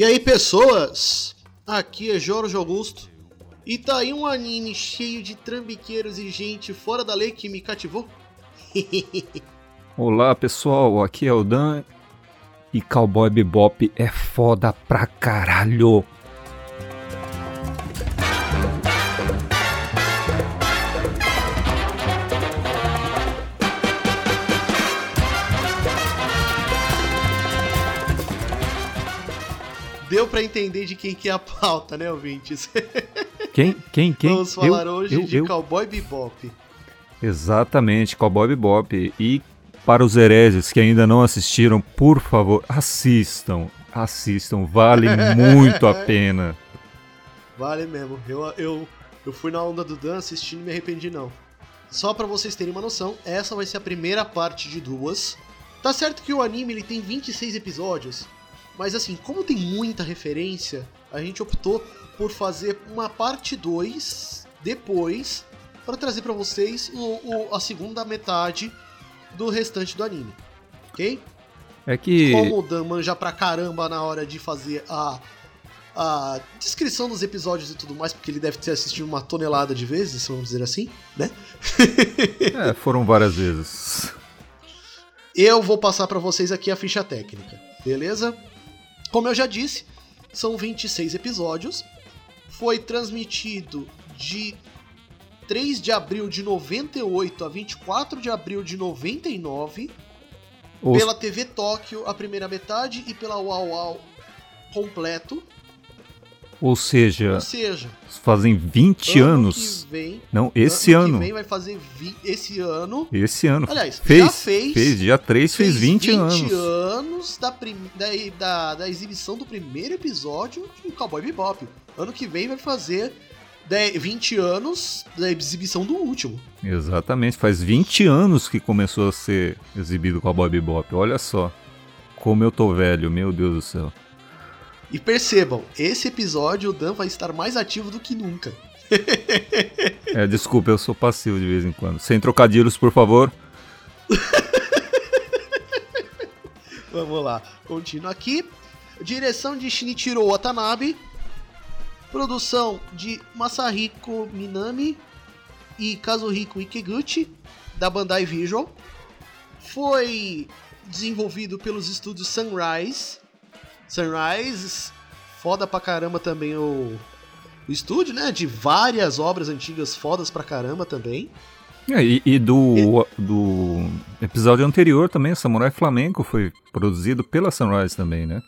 E aí, pessoas? Aqui é Jorge Augusto. E tá aí um anime cheio de trambiqueiros e gente fora da lei que me cativou? Olá, pessoal. Aqui é o Dan. E Cowboy Bebop é foda pra caralho. Deu pra entender de quem que é a pauta, né, ouvintes? Quem? Quem? Quem? Vamos falar eu, hoje eu, de eu. Cowboy Bebop. Exatamente, Cowboy Bebop. E para os hereges que ainda não assistiram, por favor, assistam. Assistam, vale muito a pena. Vale mesmo. Eu, eu, eu fui na onda do Dan assistindo e me arrependi não. Só pra vocês terem uma noção, essa vai ser a primeira parte de duas. Tá certo que o anime ele tem 26 episódios, mas assim, como tem muita referência, a gente optou por fazer uma parte 2 depois para trazer pra vocês o, o- a segunda metade do restante do anime. Ok? É que. Como o Dan manja pra caramba na hora de fazer a, a descrição dos episódios e tudo mais, porque ele deve ter assistido uma tonelada de vezes, vamos dizer assim, né? É, foram várias vezes. Eu vou passar pra vocês aqui a ficha técnica, beleza? Como eu já disse, são 26 episódios. Foi transmitido de 3 de abril de 98 a 24 de abril de 99 Os- pela TV Tóquio a primeira metade e pela Uau Uau completo. Ou seja, Ou seja, fazem 20 ano anos. que vem, Não, esse ano ano. que vem vai fazer vi- esse ano. Esse ano. Aliás, fez, já fez. Fez, dia 3 fez, 20, anos. anos da, prim- da, da, da exibição do primeiro episódio de Cowboy Bebop. Ano que vem vai fazer 10 20 anos da exibição do último. Exatamente, faz 20 anos que começou a ser exibido o Cowboy Bebop. Olha só. Como eu tô velho, meu Deus do céu. E percebam, esse episódio o Dan vai estar mais ativo do que nunca. É, desculpa, eu sou passivo de vez em quando. Sem trocadilhos, por favor. Vamos lá, continua aqui. Direção de Shinichiro Watanabe. Produção de Masahiko Minami e Kazuhiko Ikeguchi, da Bandai Visual. Foi desenvolvido pelos estúdios Sunrise. Sunrise, foda pra caramba também o, o estúdio, né? De várias obras antigas fodas pra caramba também. É, e, e do, do episódio anterior também, Samurai Flamenco, foi produzido pela Sunrise também, né?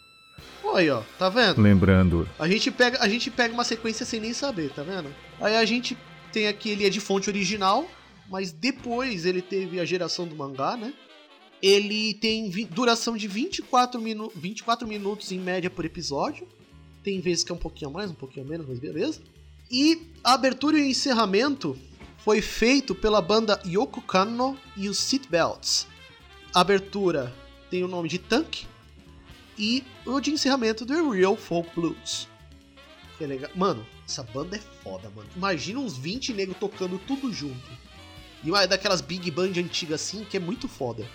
Olha aí, ó, tá vendo? Lembrando. A gente, pega, a gente pega uma sequência sem nem saber, tá vendo? Aí a gente tem aqui, ele é de fonte original, mas depois ele teve a geração do mangá, né? Ele tem duração de 24, minu 24 minutos em média por episódio. Tem vezes que é um pouquinho mais, um pouquinho menos, mas beleza. E a abertura e o encerramento foi feito pela banda Yoko Kanno e os Seatbelts. A abertura tem o nome de Tank, e o de encerramento do Real Folk Blues. Que é legal. Mano, essa banda é foda, mano. Imagina uns 20 negros tocando tudo junto. E uma daquelas big band antigas assim, que é muito foda.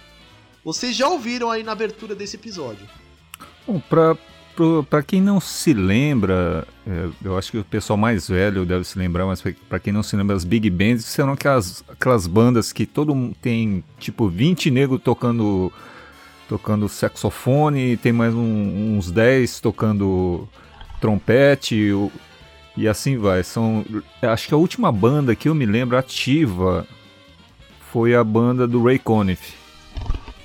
Vocês já ouviram aí na abertura desse episódio. Bom, pra, pro- pra quem não se lembra, é, eu acho que o pessoal mais velho deve se lembrar, mas pra- pra quem não se lembra, as big bands são aquelas, aquelas bandas que todo mundo tem, tipo, 20 negros tocando tocando saxofone, tem mais um- uns 10 tocando trompete, o- e assim vai. São, acho que a última banda que eu me lembro ativa foi a banda do Ray Conniff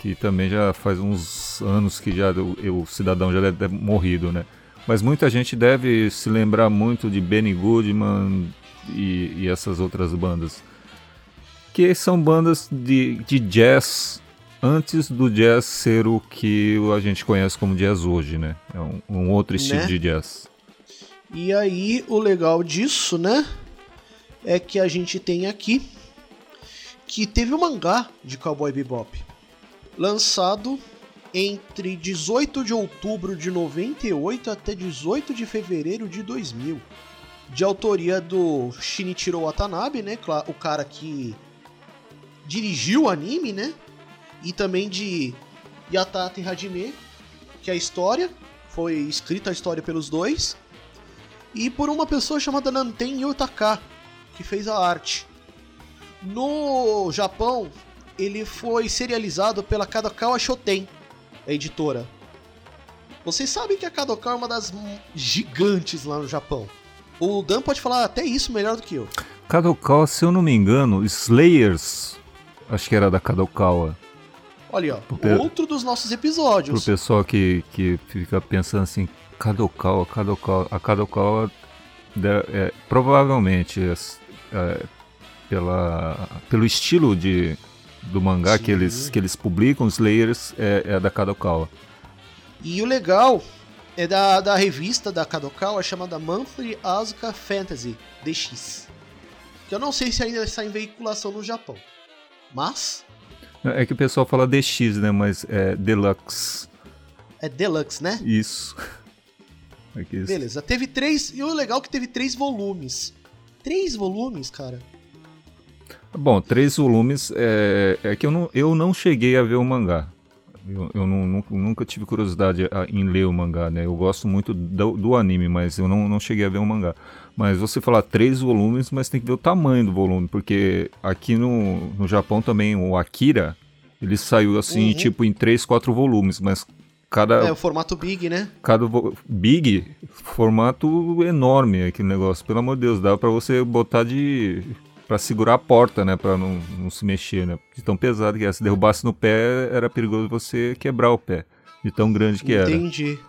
que também já faz uns anos que já o, o cidadão já deve ter morrido, né? Mas muita gente deve se lembrar muito de Benny Goodman e, e essas outras bandas, que são bandas de, de jazz antes do jazz ser o que a gente conhece como jazz hoje, né? É um, um outro estilo Né? de jazz. E aí, o legal disso, né? É que a gente tem aqui que teve o mangá de Cowboy Bebop lançado entre 18 de outubro de 98 até 18 de fevereiro de 2000. De autoria do Shinichiro Watanabe, né? O cara que dirigiu o anime, né? E também de Yatate Hajime, que é a história. Foi escrita a história pelos dois. E por uma pessoa chamada Nanten Yotaka, que fez a arte. No Japão, ele foi serializado pela Kadokawa Shoten, a editora. Vocês sabem que a Kadokawa é uma das gigantes lá no Japão. O Dan pode falar até isso melhor do que eu. Kadokawa, se eu não me engano, Slayers, acho que era da Kadokawa. Olha, ó, outro dos nossos episódios. Pro pessoal que, que fica pensando assim, Kadokawa, Kadokawa, a Kadokawa é, provavelmente é, é, pela, pelo estilo de, do mangá que eles, que eles publicam, Slayers é, é da Kadokawa. E o legal é da, da revista da Kadokawa chamada Monthly Asuka Fantasy DX. Que eu não sei se ainda está em veiculação no Japão. Mas. É que o pessoal fala DX, né? Mas é Deluxe. É Deluxe, né? Isso. É isso. Beleza. Teve três. E o legal é que teve três volumes. Três volumes, cara. Bom, três volumes. É, é que eu não, eu não cheguei a ver o mangá. Eu, eu não, nunca tive curiosidade em ler o mangá, né? Eu gosto muito do, do, anime, mas eu não, não cheguei a ver o mangá. Mas você falar três volumes, mas tem que ver o tamanho do volume, porque aqui no, no Japão também o Akira, ele saiu assim, uhum. tipo, em três, quatro volumes, mas cada... É, o formato Big, né? Cada Big, formato enorme aquele negócio, pelo amor de Deus, dá para você botar de para segurar a porta, né? Para não, não se mexer, né? De tão pesado que é. Se derrubasse no pé, era perigoso você quebrar o pé. De tão grande que Entendi. era. Entendi.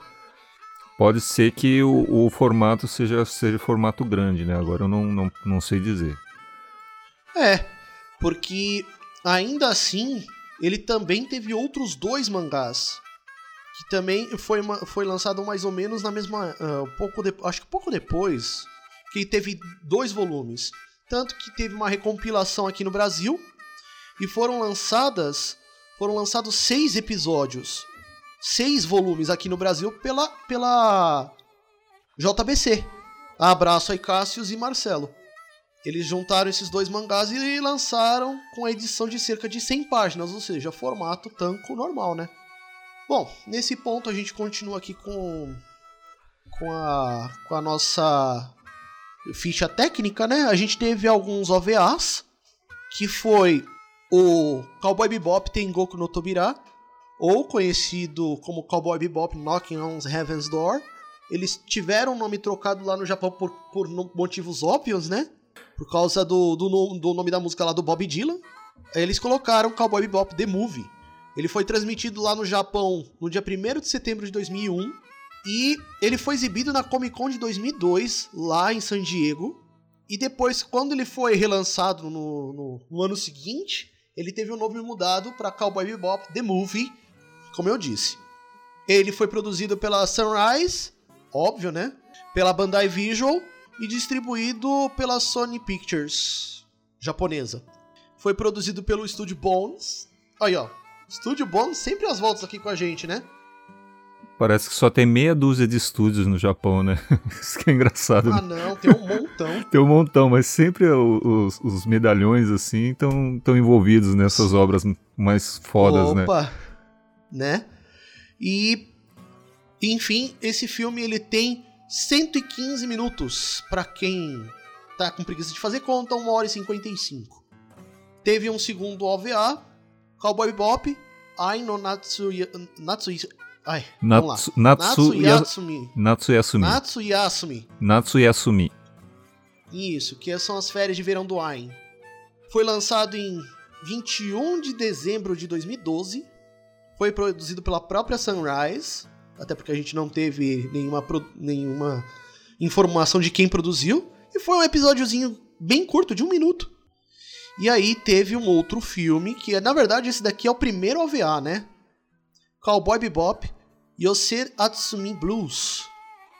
Pode ser que o, o, formato seja, seja formato grande, né? Agora eu não, não, não sei dizer. É, porque ainda assim ele também teve outros dois mangás que também foi, foi lançado mais ou menos na mesma uh, pouco de, acho que pouco depois que teve dois volumes tanto que teve uma recompilação aqui no Brasil e foram lançadas foram lançados seis episódios, seis volumes aqui no Brasil pela pela JBC. Abraço aí Cássius e Marcelo. Eles juntaram esses dois mangás e lançaram com a edição de cerca de 100 páginas, ou seja, formato tanco normal, né? Bom, nesse ponto a gente continua aqui com com a com a nossa ficha técnica, né? A gente teve alguns OVAs, que foi o Cowboy Bebop Tengoku no Tobira, ou conhecido como Cowboy Bebop Knocking on Heaven's Door. Eles tiveram o nome trocado lá no Japão por, por motivos óbvios, né? Por causa do, do, do nome da música lá do Bob Dylan. Eles colocaram Cowboy Bebop The Movie. Ele foi transmitido lá no Japão no dia 1 de setembro de 2001 e ele foi exibido na Comic Con de 2002, lá em San Diego. E depois, quando ele foi relançado no, no, no ano seguinte, ele teve o um nome mudado para Cowboy Bebop The Movie, como eu disse. Ele foi produzido pela Sunrise, óbvio, né? Pela Bandai Visual e distribuído pela Sony Pictures, japonesa. Foi produzido pelo Studio Bones. Aí, ó. Studio Bones sempre às voltas aqui com a gente, né? Parece que só tem meia dúzia de estúdios no Japão, né? Isso que é engraçado. Ah, né? não, tem um montão. tem um montão, mas sempre os, os medalhões, assim, estão envolvidos nessas obras mais fodas, Opa, né? Opa! Né? E, enfim, esse filme ele tem 115 minutos. para quem tá com preguiça de fazer conta, 1 hora e 55. Teve um segundo OVA, Cowboy Bop, Ai no Natsuya, Natsuya, Ai, Natsu, Natsu, Natsuyasumi. Natsuyasumi. Natsuyasumi. Natsuyasumi. Isso, que são as férias de verão do Ain. Foi lançado em 21 de dezembro de 2012. Foi produzido pela própria Sunrise, até porque a gente não teve nenhuma, nenhuma informação de quem produziu. E foi um episódiozinho bem curto, de um minuto. E aí teve um outro filme, que na verdade esse daqui é o primeiro OVA, né? Cowboy Bebop, Yose Atsumi Blues,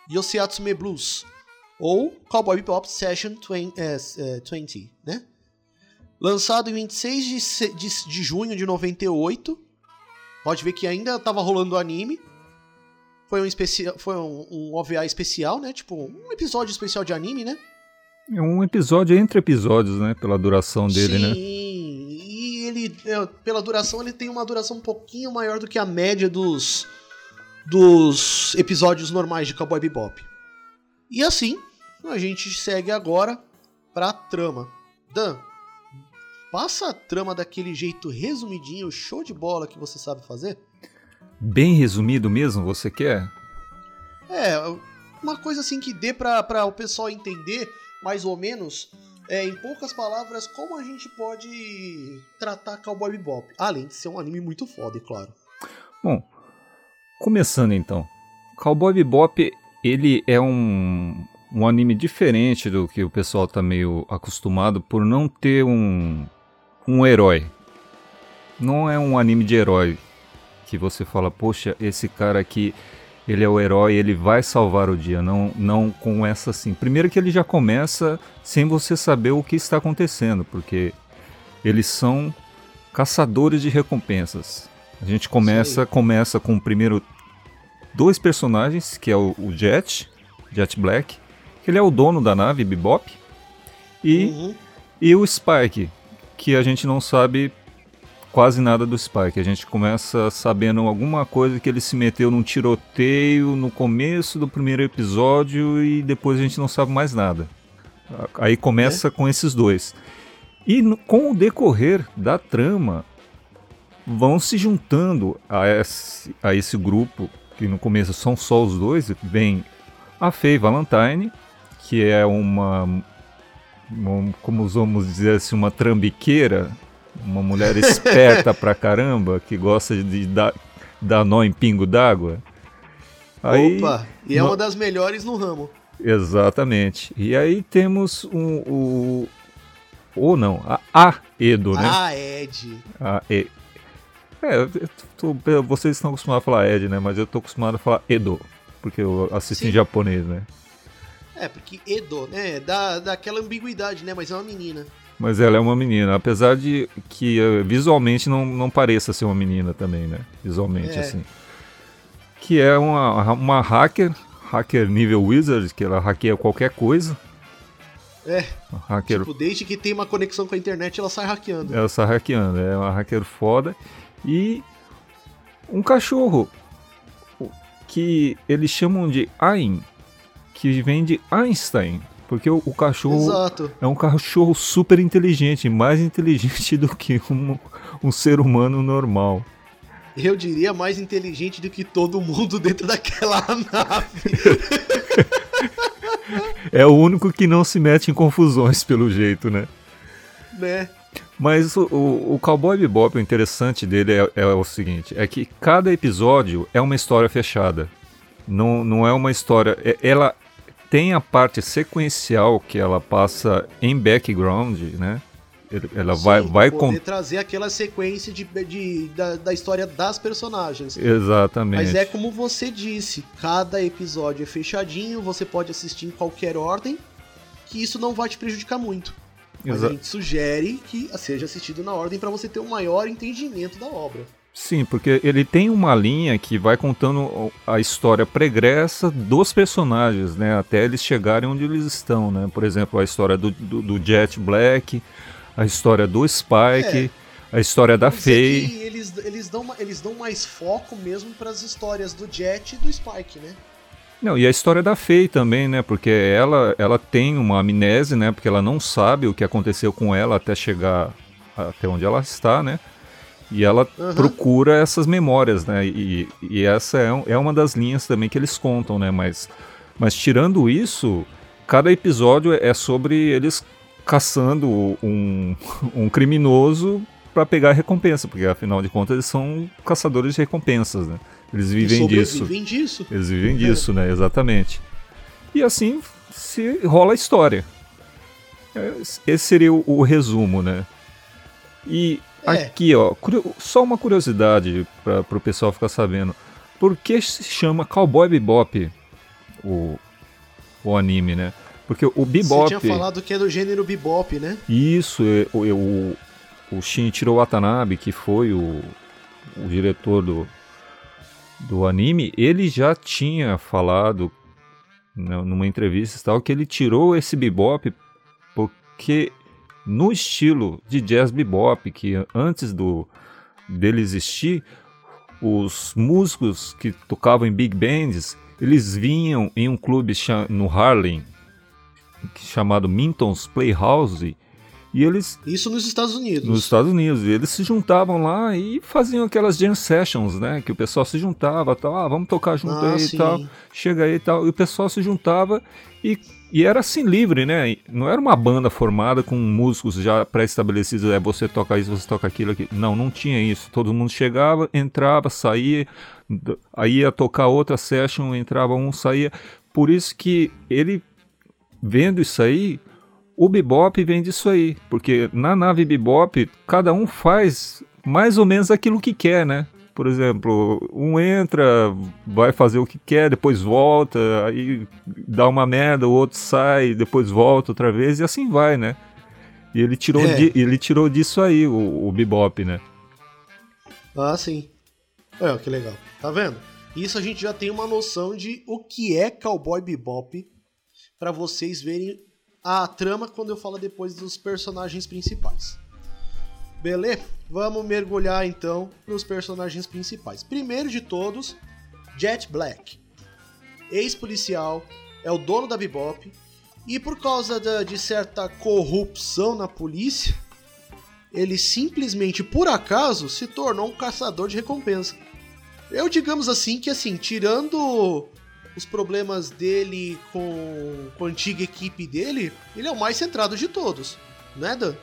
Yose Atsume Blues, ou Cowboy Bebop Session 20, é, é, 20 né? Lançado em 26 de, de, de junho de 98. Pode ver que ainda estava rolando o anime. Foi um, especial, foi um, um OVA especial, né? Tipo, um episódio especial de anime, né? É um episódio entre episódios, né? Pela duração dele, Sim, né? Ele, é, pela duração, ele tem uma duração um pouquinho maior do que a média dos, dos episódios normais de Cowboy Bebop. E assim, a gente segue agora pra trama. Dan, passa a trama daquele jeito resumidinho, show de bola que você sabe fazer? Bem resumido mesmo, você quer? É, uma coisa assim que dê pra, pra o pessoal entender, mais ou menos, é, em poucas palavras, como a gente pode tratar Cowboy Bebop. Além de ser um anime muito foda, é claro. Bom, começando então. Cowboy Bebop, ele é um, um anime diferente do que o pessoal tá meio acostumado por não ter um, um herói. Não é um anime de herói que você fala, poxa, esse cara aqui, ele é o herói, ele vai salvar o dia. Não, não com essa assim. Primeiro que ele já começa sem você saber o que está acontecendo, porque eles são caçadores de recompensas. A gente começa, começa com primeiro dois personagens, que é o, o Jet, Jet Black, que ele é o dono da nave Bebop, e, Uhum. e o Spike, que a gente não sabe quase nada do Spike. A gente começa sabendo alguma coisa que ele se meteu num tiroteio no começo do primeiro episódio e depois a gente não sabe mais nada. Aí começa com esses dois. E no- com o decorrer da trama, vão se juntando a esse, a esse grupo, que no começo são só os dois, vem a Faye Valentine, que é uma, uma- como vamos dizer assim, uma trambiqueira, uma mulher esperta pra caramba, que gosta de dar, dar nó em pingo d'água. Aí, Opa, e é uma das melhores no ramo. Exatamente. E aí temos um, o. Ou não, a, a Edo, né? Ah, Ed. A E. É, tô- vocês estão acostumados a falar Ed, né? Mas eu tô acostumado a falar Edo, porque eu assisto em Sim. japonês, né? É, porque Edo, né? Dá, dá aquela ambiguidade, né? Mas é uma menina. Mas ela é uma menina, apesar de que eh, visualmente não, não pareça ser uma menina também, né? Visualmente, É. assim. Que é uma, uma hacker, hacker nível wizard, que ela hackeia qualquer coisa. É, hacker tipo, desde que tem uma conexão com a internet, ela sai hackeando. Ela está hackeando, é uma hacker foda. E um cachorro que eles chamam de Ain, que vem de Einstein, porque o, o cachorro Exato. é um cachorro super inteligente, mais inteligente do que um, um ser humano normal. Eu diria mais inteligente do que todo mundo dentro daquela nave. É o único que não se mete em confusões, pelo jeito, né? né? Mas o, o, o Cowboy Bebop, o interessante dele é, é o seguinte, é que cada episódio é uma história fechada. Não, não é uma história... é- ela tem a parte sequencial que ela passa em background, né? Ela vai, Sim, vai poder com... trazer aquela sequência de, de- da, da história das personagens. Exatamente. Mas é como você disse, cada episódio é fechadinho, você pode assistir em qualquer ordem, que isso não vai te prejudicar muito. Mas Exa- a gente sugere que seja assistido na ordem para você ter um maior entendimento da obra. Sim, porque ele tem uma linha que vai contando a história pregressa dos personagens, né? Até eles chegarem onde eles estão, né? Por exemplo, a história do, do, do Jet Black, a história do Spike, a história da dizer Faye. que Eles, eles, dão, eles dão mais foco mesmo para as histórias do Jet e do Spike, né? Não, e a história da Faye também, né? Porque ela, ela tem uma amnésia, né? Porque ela não sabe o que aconteceu com ela até chegar até onde ela está, né? E ela Aham. procura essas memórias, né? E, e essa é, um- é uma das linhas também que eles contam, né? Mas, mas tirando isso, cada episódio é sobre eles caçando um, um criminoso para pegar a recompensa, porque afinal de contas eles são caçadores de recompensas, né? Eles vivem disso. disso. Eles vivem disso, né? Exatamente. E assim se rola a história. É, Esse seria o, o resumo, né? E É. aqui, ó, só uma curiosidade para o pessoal ficar sabendo. Por que se chama Cowboy Bebop o, o anime, né? Porque o Bebop... Você tinha falado que é do gênero bebop, né? Isso, o, é, o, o Shinichiro Watanabe, que foi o, o diretor do, do anime, ele já tinha falado né, numa entrevista e tal que ele tirou esse bebop porque no estilo de jazz bebop, que antes do dele existir, os músicos que tocavam em big bands, eles vinham em um clube no Harlem chamado Minton's Playhouse e eles isso nos Estados Unidos. Nos Estados Unidos, e eles se juntavam lá e faziam aquelas jam sessions, né, que o pessoal se juntava, tal, ah, vamos tocar junto ah, aí sim. e tal. Chega aí e tal, e o pessoal se juntava e e era assim livre, né? Não era uma banda formada com músicos já pré-estabelecidos, é você toca isso, você toca aquilo aqui. Não, não tinha isso. Todo mundo chegava, entrava, saía, aí ia tocar outra session, entrava um, saía. Por isso que ele vendo isso aí, o bebop vem disso aí, porque na nave bebop cada um faz mais ou menos aquilo que quer, né? Por exemplo, um entra, vai fazer o que quer, depois volta, aí dá uma merda, o outro sai, depois volta outra vez e assim vai, né? E ele tirou, é. de, ele tirou disso aí o, o bebop, né? Ah, sim. É, que legal. Tá vendo? Isso a gente já tem uma noção de o que é Cowboy Bebop para vocês verem a trama quando eu falo depois dos personagens principais. Beleza? Vamos mergulhar então nos personagens principais. Primeiro de todos, Jet Black. Ex-policial, é o dono da Bebop e por causa de certa corrupção na polícia, ele simplesmente por acaso se tornou um caçador de recompensa. Eu digamos assim que assim, tirando os problemas dele com, com a antiga equipe dele, ele é o mais centrado de todos, né, Dan?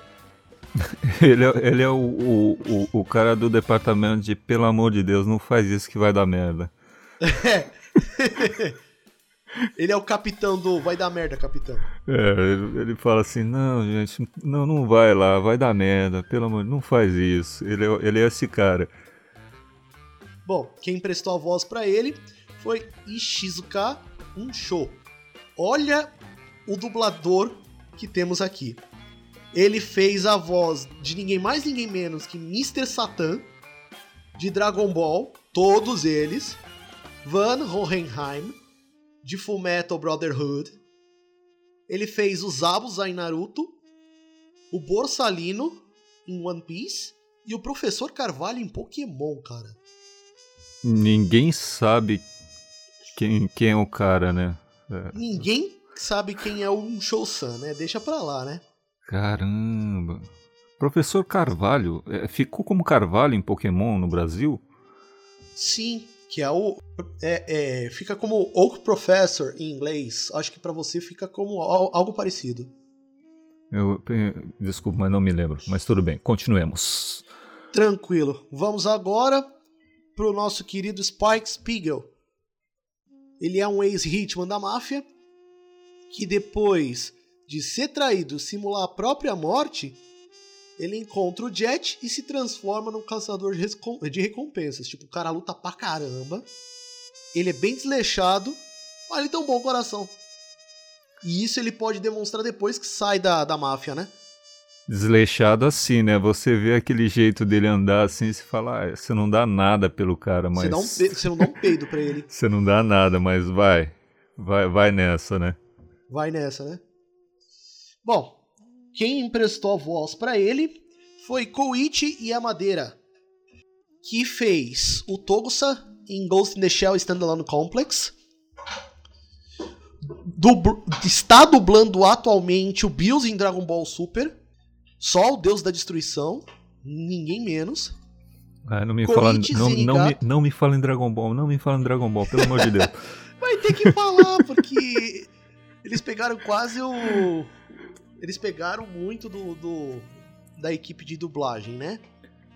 ele é, ele é o, o, o, o, cara do departamento de pelo amor de Deus, não faz isso que vai dar merda. É. ele é o capitão do vai dar merda, capitão. É, ele, ele, fala assim: não, gente, não, não vai lá, vai dar merda, pelo amor não faz isso. Ele é, ele é esse cara. Bom, quem prestou a voz para ele foi Ishizuka Unsho. Olha o dublador que temos aqui. Ele fez a voz de ninguém mais, ninguém menos que Mr. Satan, de Dragon Ball, todos eles, Van Hohenheim, de Fullmetal Brotherhood. Ele fez o Zabuza em Naruto, o Borsalino em One Piece e o Professor Carvalho em Pokémon, cara. Ninguém sabe quem, quem é o cara, né? É. Ninguém sabe quem é o Shousan, né? Deixa pra lá, né? Caramba. Professor Carvalho, é, ficou como Carvalho em Pokémon no Brasil? Sim, que é o. É, é, fica como Oak Professor em inglês. Acho que para você fica como algo parecido. Eu, desculpa, mas não me lembro. Mas tudo bem, continuemos. Tranquilo. Vamos agora pro nosso querido Spike Spiegel. Ele é um ex-hitman da máfia que depois de ser traído simular a própria morte, ele encontra o Jet e se transforma num caçador de recompensas. Tipo, o cara luta pra caramba, ele é bem desleixado, mas ele tem um bom coração. E isso ele pode demonstrar depois que sai da, da máfia, né? Desleixado assim, né? Você vê aquele jeito dele andar assim e se fala, ah, você não dá nada pelo cara, mas. Você, dá um você não dá um peido pra ele. você não dá nada, mas vai. Vai, vai nessa, né? Vai nessa, né? Bom, quem emprestou a voz para ele foi Koichi Yamadeira, que fez o Togusa em Ghost in the Shell Standalone Complex. Está dublando atualmente o Bills em Dragon Ball Super. Só o Deus da Destruição, ninguém menos. Ah, não, me fala, não, não, me, não me fala em Dragon Ball, não me fala em Dragon Ball, pelo amor de Deus. Vai ter que falar, porque eles pegaram quase o, eles pegaram muito do, do, da equipe de dublagem, né?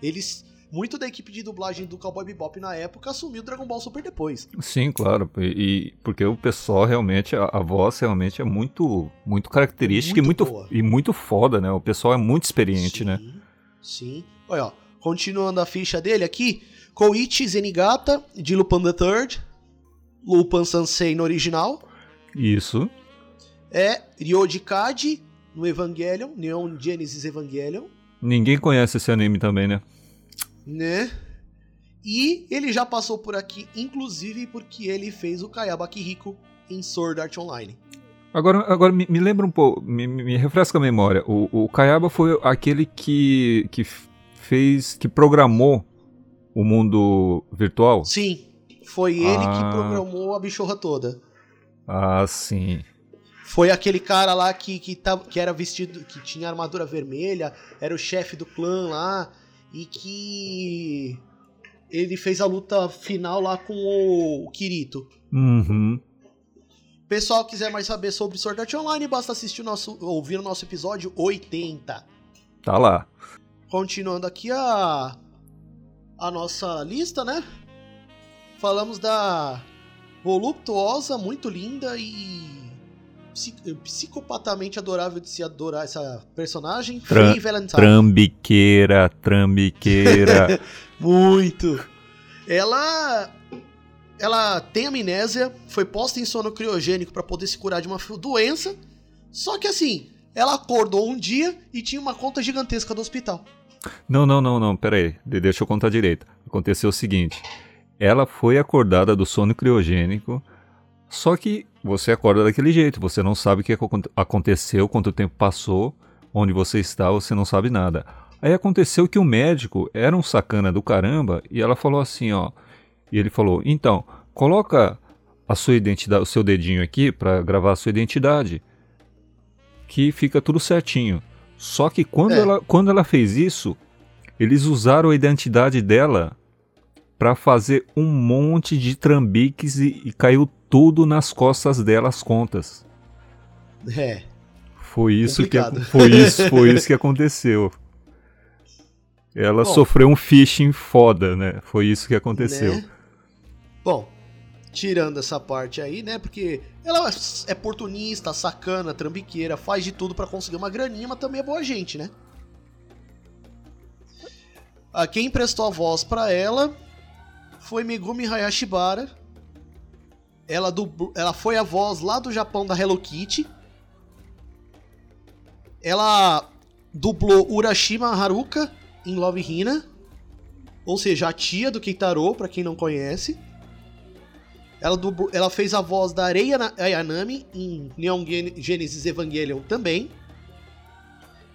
Eles muito da equipe de dublagem do Cowboy Bebop na época assumiu o Dragon Ball Super depois. Sim, claro, e, porque o pessoal realmente a, a voz realmente é muito muito característica muito e muito e muito foda, né? O pessoal é muito experiente, sim, né? Sim. Olha, ó, continuando a ficha dele aqui, Koichi Zenigata de Lupin the Third, Lupin Sansei no original. Isso. É Ryoji Kaji no Evangelion, Neon Genesis Evangelion. Ninguém conhece esse anime também, né? Né? E ele já passou por aqui, inclusive porque ele fez o Kayaba Kiriko em Sword Art Online. Agora, agora me, me lembra um pouco, me, me, refresca a memória. O, o Kayaba foi aquele que, que fez, que programou o mundo virtual? Sim. Foi ele ah. que programou a bichorra toda. Ah, sim. Foi aquele cara lá que, que, tá, que era vestido, que tinha armadura vermelha, era o chefe do clã lá, e que ele fez a luta final lá com o, Kirito. Uhum. Pessoal, quiser mais saber sobre Sword Art Online, basta assistir o nosso, ouvir o nosso episódio 80. Tá lá. Continuando aqui a a nossa lista, né? Falamos da voluptuosa, muito linda e psicopatamente adorável de se adorar essa personagem, Valentine. Trambiqueira, trambiqueira. muito. Ela ela tem amnésia, foi posta em sono criogênico para poder se curar de uma doença. Só que assim, ela acordou um dia e tinha uma conta gigantesca do hospital. Não, não, não, não, pera aí. Deixa eu contar direito. Aconteceu o seguinte: ela foi acordada do sono criogênico, só que você acorda daquele jeito, você não sabe o que aconteceu, quanto tempo passou, onde você está, você não sabe nada. Aí aconteceu que o médico era um sacana do caramba e ela falou assim, ó, e ele falou: "Então, coloca a sua identidade, o seu dedinho aqui para gravar a sua identidade, que fica tudo certinho". Só que quando, é. ela, quando ela fez isso, eles usaram a identidade dela para fazer um monte de trambiques e, e, caiu tudo nas costas dela as contas. É. Foi isso Complicado. que foi isso, foi isso que aconteceu. Ela Bom, sofreu um phishing foda, né? Foi isso que aconteceu. Né? Bom, tirando essa parte aí, né? Porque ela é oportunista, sacana, trambiqueira, faz de tudo para conseguir uma graninha, mas também é boa gente, né? A quem prestou a voz para ela foi Megumi Hayashibara. Ela, dubl... ela foi a voz lá do Japão da Hello Kitty. Ela dublou Urashima Haruka em Love Hina. Ou seja, a tia do Keitaro, para quem não conhece. Ela, dublou, ela fez a voz da Rei Ayanami em Neon Genesis Evangelion também.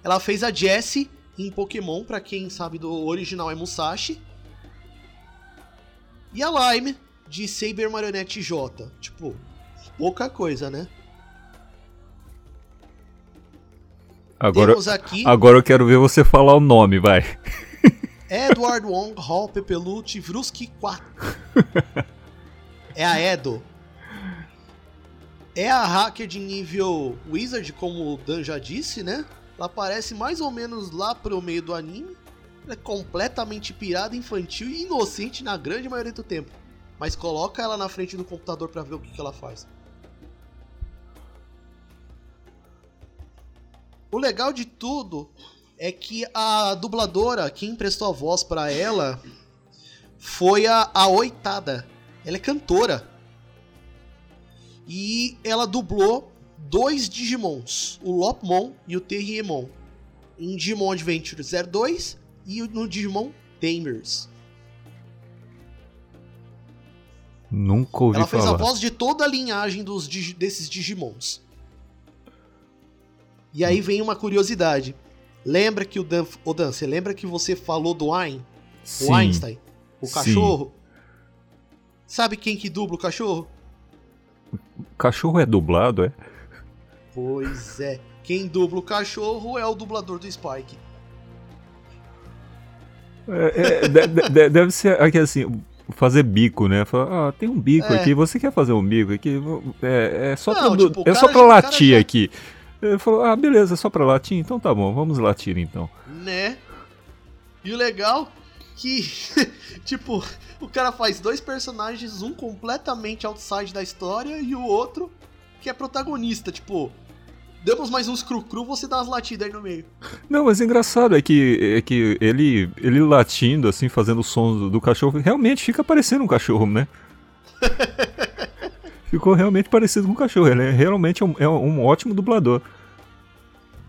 Ela fez a Jessie em Pokémon, para quem sabe do original é Musashi. E a Lime de Saber Marionette J. Tipo, pouca coisa, né? Agora, aqui, agora eu quero ver você falar o nome, vai. Edward Wong Hall Pepelucci Vrusky 4. É a Edo. É a hacker de nível Wizard, como o Dan já disse, né? Ela aparece mais ou menos lá pro meio do anime. Ela é completamente pirada, infantil e inocente na grande maioria do tempo. Mas coloca ela na frente do computador para ver o que, que ela faz. O legal de tudo é que a dubladora, quem emprestou a voz para ela, foi a, a Oitada, ela é cantora. E ela dublou dois Digimons, o Lopmon e o Terriermon, em Digimon Adventure 02 e no Digimon Tamers. Nunca ouvi Ela fez a voz de toda a linhagem dos, desses Digimons. E aí vem uma curiosidade. Lembra que o Dan, o Dan, você lembra que você falou do Ein? O Einstein? O cachorro? Sabe quem que dubla o cachorro? O cachorro é dublado, é? Pois é. Quem dubla o cachorro é o dublador do Spike. É, é, deve, deve ser aqui assim, fazer bico, né? Falar, ah, tem um bico é. aqui, você quer fazer um bico aqui? É, é só Não, pra, tipo, é só pra latir já... aqui. Ele falou, ah, beleza, é só pra latir? Então tá bom, vamos latir então. Né? E o legal que, tipo, o cara faz dois personagens, um completamente outside da história e o outro que é protagonista, tipo, damos mais uns cru-cru, você dá umas latidas aí no meio. Não, mas é engraçado é que, é que ele, ele latindo, assim, fazendo o som do, cachorro, realmente fica parecendo um cachorro, né? Ficou realmente parecido com um cachorro. Ele é realmente um, é um ótimo dublador.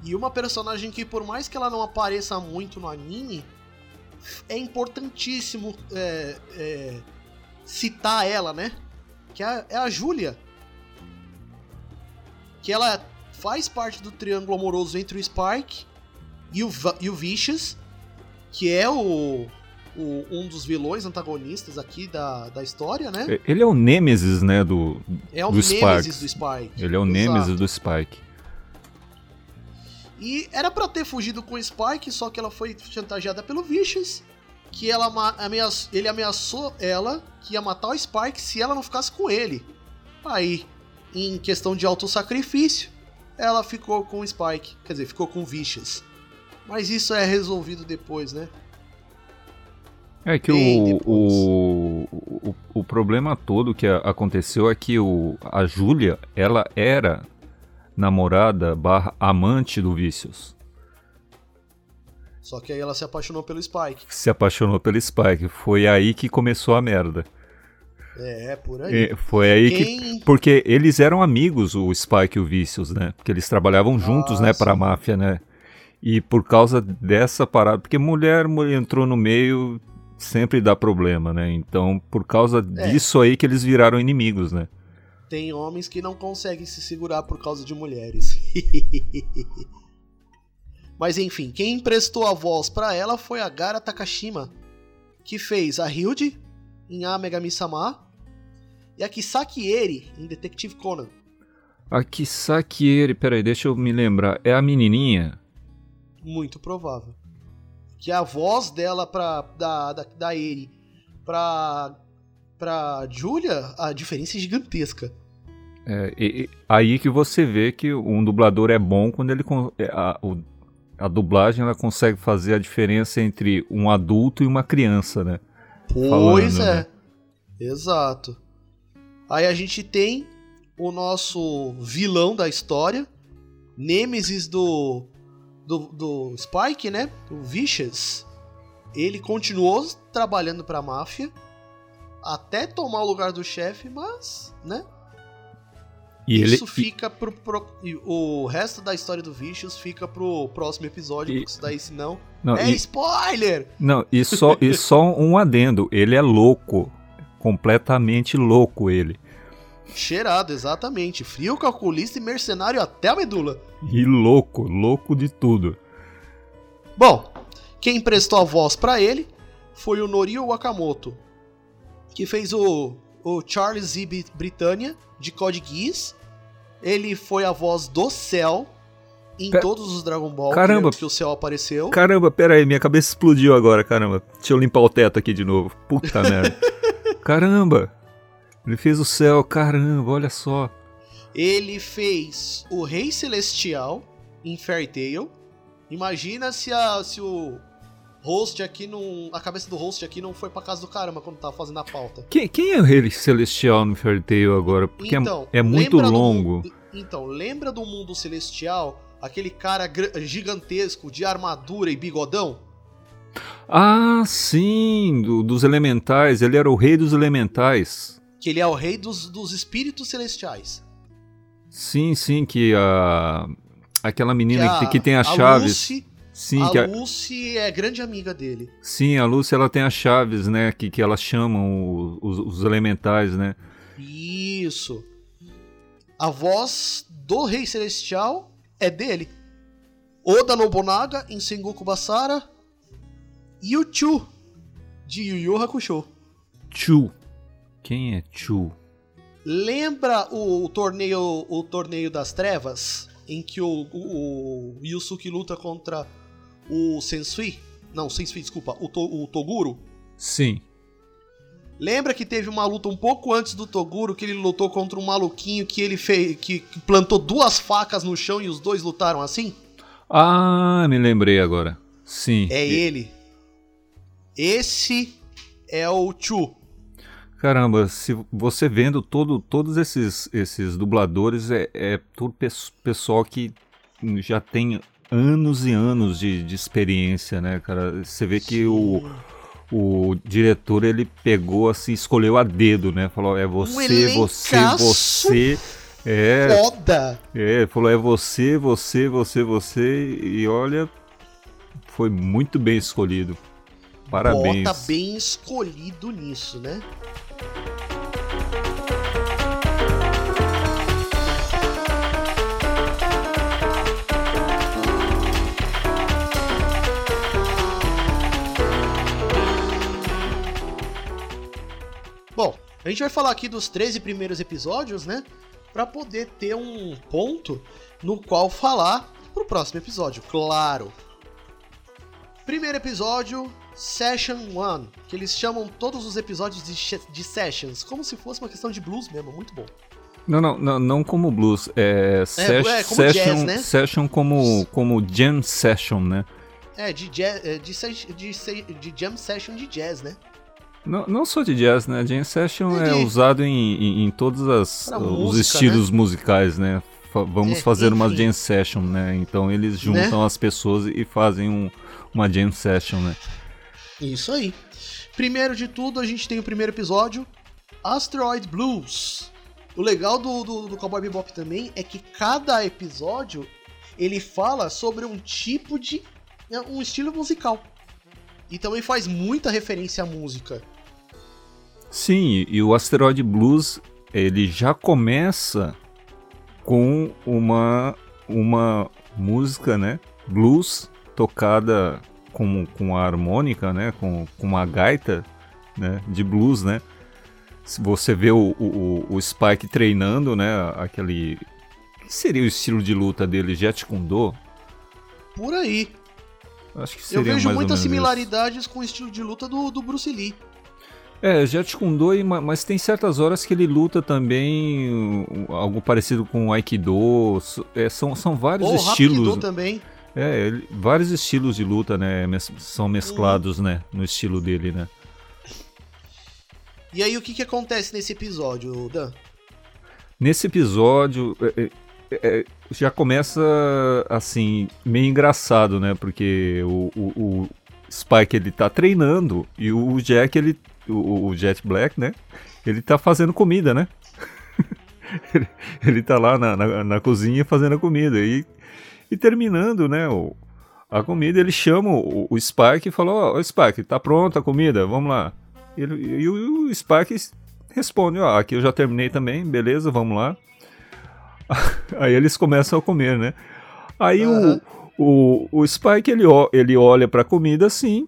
E uma personagem que, por mais que ela não apareça muito no anime, é importantíssimo é, é, citar ela, né? Que é, é a Júlia. Que ela faz parte do triângulo amoroso entre o Spike e o, e o Vicious, que é o, o, um dos vilões antagonistas aqui da, da história, né? Ele é o Nemesis, né, do É o do Nemesis do Spike. Ele é o Exato. Nemesis do Spike. E era pra ter fugido com o Spike, só que ela foi chantageada pelo Vicious, que ela ameaçou, ele ameaçou ela que ia matar o Spike se ela não ficasse com ele. Aí, em questão de autossacrifício, ela ficou com o Spike, quer dizer, ficou com o Vicious. Mas isso é resolvido depois, né? É que o, o, o, o problema todo que aconteceu é que o, a Júlia, ela era namorada barra amante do Vicious. Só que aí ela se apaixonou pelo Spike. Se apaixonou pelo Spike. Foi aí que começou a merda. É, por aí. Foi aí que. Quem... Porque eles eram amigos, o Spike e o Vicious, né? Porque eles trabalhavam juntos, né, pra sim. máfia, né? E por causa dessa parada. Porque mulher mulher entrou no meio, sempre dá problema, né? Então, por causa É. disso aí que eles viraram inimigos, né? Tem homens que não conseguem se segurar por causa de mulheres. Mas enfim, quem emprestou a voz pra ela foi a Gara Takashima, que fez a Hilde em A Megami-sama e a Kisaki Eri em Detective Conan. A Kisaki, peraí, deixa eu me lembrar. É a menininha? Muito provável. Que a voz dela pra, da, da, da Eri pra, pra Julia, a diferença é gigantesca. É, e- e- aí que você vê que um dublador é bom quando ele é, a, o- a dublagem ela consegue fazer a diferença entre um adulto e uma criança, né? Pois falando, é. né? Exato. Aí a gente tem o nosso vilão da história, Nemesis do, do, do Spike, né? O Vicious. Ele continuou trabalhando pra máfia até tomar o lugar do chefe, mas, né? E ele isso fica pro, pro- O resto da história do Vicious fica pro próximo episódio, E- porque isso daí, senão. Não, é e, spoiler! não, e só e só um adendo, ele é louco, completamente louco ele. Cheirado, exatamente. Frio, calculista e mercenário até a medula. E louco, louco de tudo. Bom, quem emprestou a voz pra ele foi o Norio Wakamoto, que fez o, o Charles. Bri- Britannia, de Code Geass. Ele foi a voz do Cell em Pe- todos os Dragon Ball Caramba. que, que o Cell apareceu. Caramba, pera aí, minha cabeça explodiu agora, caramba. Deixa eu limpar o teto aqui de novo. Puta merda. Caramba. Ele fez o céu, caramba, olha só. Ele fez o Rei Celestial em Fairy Tail. Imagina se, a, se o host aqui não. A cabeça do host aqui não foi pra casa do caramba quando tava fazendo a pauta. Quem, quem é o rei celestial no Fairy Tail agora? Porque é- Então, é, muito lembra do longo. mundo- então, lembra do mundo celestial? Aquele cara gigantesco de armadura e bigodão? Ah, sim, do- dos elementais. Ele era o rei dos elementais. Que ele é o rei dos, dos espíritos celestiais. Sim, sim, que a. Aquela menina que, a- que tem as a chaves. Lucy, sim, a que a- Lucy é grande amiga dele. sim, a Lúcia ela tem as chaves, né? Que, que elas chamam os, os elementais, né? Isso. A voz do Rei Celestial é dele. Oda Nobunaga em Sengoku Basara e o Chu de Yu Yu Hakusho. Chu. Quem é Chu? Lembra o, torneio o torneio das trevas em que o, o, o Yusuke luta contra o Sensui? Não, Sensui, desculpa, o, To- o Toguro. Sim. Lembra que teve uma luta um pouco antes do Toguro que ele lutou contra um maluquinho que ele fez que, que plantou duas facas no chão e os dois lutaram assim? Ah, me lembrei agora. Sim. É ele. Esse é o Chu. Caramba, se você vendo todo, todos esses, esses dubladores, é, é todo pes- pessoal que já tem anos e anos de, de experiência, né, cara? Você vê que o, o diretor, ele pegou assim, escolheu a dedo, né? Falou, é você, você, elencaço você. É, Foda! é, falou, é você, você, você, você. E olha, foi muito bem escolhido. Parabéns. Bota bem escolhido nisso, né? A gente vai falar aqui dos 13 primeiros episódios, né? Pra poder ter um ponto no qual falar pro próximo episódio, claro. Primeiro episódio, Session 1, que eles chamam todos os episódios de, de sessions, como se fosse uma questão de blues mesmo, muito bom. Não, não, não, não como blues, é, é, é como session, jazz, né? session como, como jam session, né? É, de, jazz, é, de, de, de, jam session de jazz, né? Não, não só de jazz, né? Jam session é, é usado em, em, em todos as, os música, estilos né? musicais, né? vamos é, fazer enfim. uma jam session, né? Então eles juntam né? as pessoas e fazem um, uma jam session, né? Isso aí. Primeiro de tudo, a gente tem o primeiro episódio, Asteroid Blues. O legal do, do, do Cowboy Bebop também é que cada episódio ele fala sobre um tipo de. Né, um estilo musical. E também faz muita referência à música. Sim, e o Asteroid Blues ele já começa com uma, uma música, né? Blues tocada com, com a harmônica, né? Com, com uma gaita né? de blues, né? Você vê o, o, o Spike treinando, né? Aquele. O que seria o estilo de luta dele? Jet Kundo? Por aí. Acho que Eu vejo muitas similaridades isso. com o estilo de luta do, do Bruce Lee. É, Jet Kundo, mas tem certas horas que ele luta também algo parecido com o Aikido. É, são, são vários oh, estilos. também. É, ele, vários estilos de luta, né? Mes, são mesclados, uhum. né? No estilo dele, né? E aí, o que, que acontece nesse episódio, Dan? Nesse episódio, é, é, já começa assim, meio engraçado, né? Porque o, o, o, Spike ele tá treinando e o Jack ele o, o Jet Black, né? Ele tá fazendo comida, né? ele, ele tá lá na, na, na, cozinha fazendo a comida. E, e terminando, né? O, a comida, ele chama o, o Spike e falou: Ó, oh, Spike, tá pronta a comida, vamos lá. E, ele, e o, o Spike responde: Ó, oh, aqui eu já terminei também, beleza, vamos lá. Aí eles começam a comer, né? Aí uhum. o, o, o Spike ele, ele olha pra comida assim.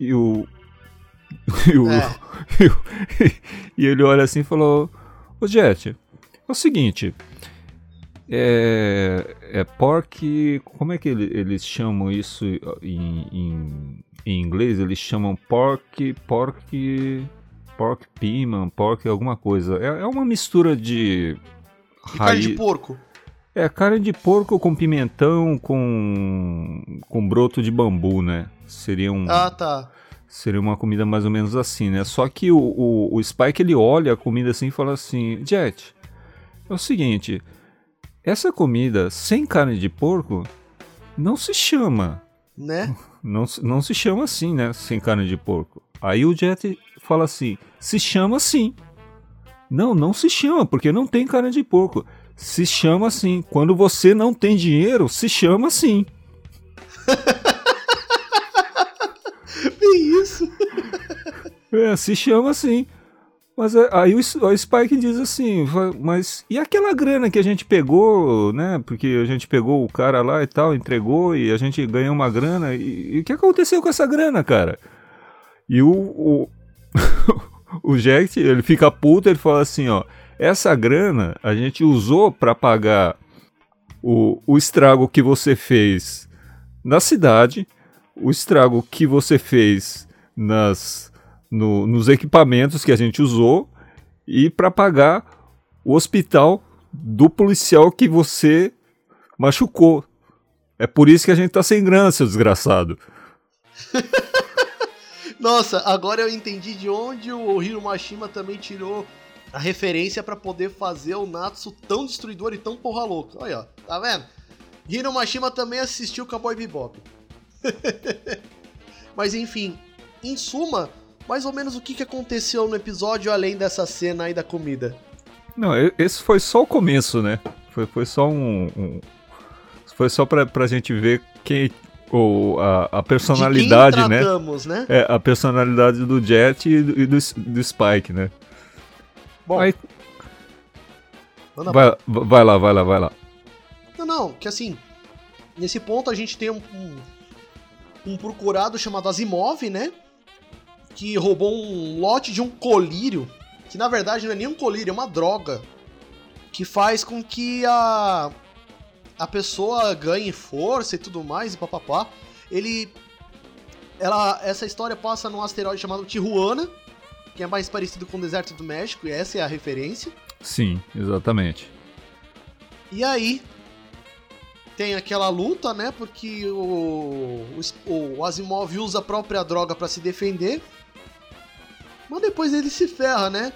E o, e, o, é. e, ele olha assim e falou: Ô Jet, é o seguinte. É, é pork. Como é que ele, eles chamam isso em, em, em, inglês? Eles chamam pork. Pork. Pork piman, pork alguma coisa. É, é uma mistura de. Carne de porco. É, carne de porco com pimentão, com, com broto de bambu, né? Seria um. Ah, tá. Seria uma comida mais ou menos assim, né? Só que o, o, o Spike ele olha a comida assim e fala assim: Jet, é o seguinte, essa comida sem carne de porco não se chama. Né? Não, não se chama assim, né? Sem carne de porco. Aí o Jet fala assim: se chama assim. Não, não se chama, porque não tem carne de porco. Se chama assim. Quando você não tem dinheiro, se chama assim. isso? É, se chama assim. Mas é, aí o, o Spike diz assim, mas e aquela grana que a gente pegou, né? Porque a gente pegou o cara lá e tal, entregou e a gente ganhou uma grana. E, e o que aconteceu com essa grana, cara? E o, o, o Jack, ele fica puto, ele fala assim, ó, essa grana a gente usou para pagar o, o estrago que você fez na cidade, o estrago que você fez nas, no, nos equipamentos que a gente usou e para pagar o hospital do policial que você machucou. É por isso que a gente tá sem grana, seu desgraçado. Nossa, agora eu entendi de onde o Hiro Mashima também tirou a referência para poder fazer o Natsu tão destruidor e tão porra louca. Olha, ó, tá vendo? Hiro Mashima também assistiu Cowboy Bebop. Mas enfim, em suma, mais ou menos o que, que aconteceu no episódio além dessa cena aí da comida? Não, esse foi só o começo, né? Foi, foi só um, um. foi só pra, pra gente ver quem. Ou a, a personalidade, né? tratamos, né? né? É, a personalidade do Jet e do, e do, do Spike, né? Bom. Aí... Vai, vai lá, vai lá, vai lá. Não, não, que assim, nesse ponto a gente tem um, um, um procurado chamado Asimov, né? que roubou um lote de um colírio, que na verdade não é nem um colírio, é uma droga, que faz com que a a pessoa ganhe força e tudo mais e papapá. Ele ela essa história passa num asteroide chamado Tijuana, que é mais parecido com o deserto do México, e essa é a referência. Sim, exatamente. E aí tem aquela luta, né? Porque o, o, o Asimov usa a própria droga para se defender. Mas depois ele se ferra, né?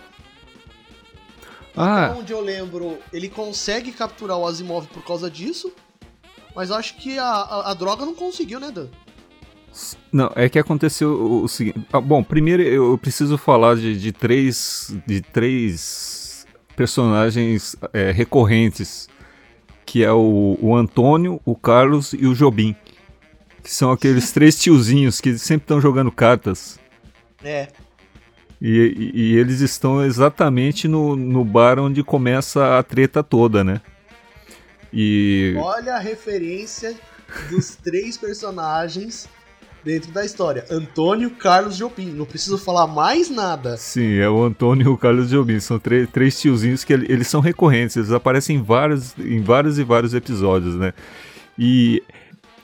Ah. Até onde eu lembro, ele consegue capturar o Asimov por causa disso. Mas acho que a, a, a droga não conseguiu, né, Dan? Não, é que aconteceu o, o seguinte. Ah, bom, primeiro eu preciso falar de, de três. de três personagens é, recorrentes. Que é o, o Antônio, o Carlos e o Jobim. Que são aqueles três tiozinhos que sempre estão jogando cartas. É. E, e, e, eles estão exatamente no, no bar onde começa a treta toda, né? E. Olha a referência dos três personagens dentro da história: Antônio, Carlos Jobim. Não preciso falar mais nada. Sim, é o Antônio e o Carlos Jobim. São três, três tiozinhos que eles são recorrentes, eles aparecem em vários, em vários e vários episódios, né? E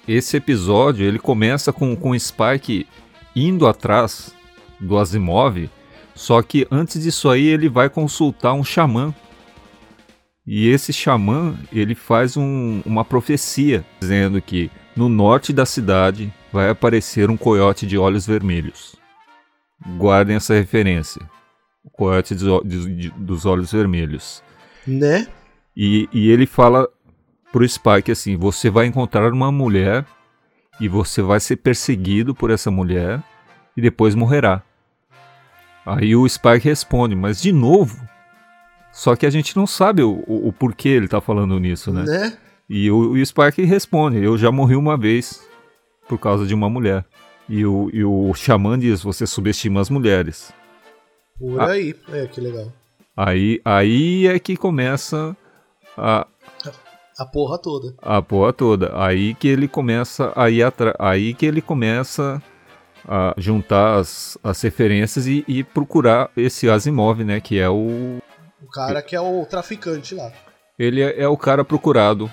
esse episódio ele começa com, com o Spike indo atrás do Asimov só que antes disso aí ele vai consultar um xamã. E esse xamã, ele faz um, uma profecia dizendo que no norte da cidade vai aparecer um coiote de olhos vermelhos. Guardem essa referência. O coiote de, de, dos olhos vermelhos. Né? E, e ele fala pro Spike assim: você vai encontrar uma mulher e você vai ser perseguido por essa mulher e depois morrerá. Aí o Spike responde, mas de novo? Só que a gente não sabe o, o, o porquê ele tá falando nisso, né? Né? E o, o Spike responde, eu já morri uma vez por causa de uma mulher. E o, e o Xamã diz, você subestima as mulheres. Por ah, aí, é, que legal. Aí, aí é que começa a... A porra toda. A porra toda. Aí que ele começa a ir atrás. Aí que ele começa a juntar as, as referências e, e, procurar esse Asimov, né? Que é o. O cara que é o traficante lá. Ele é, é o cara procurado,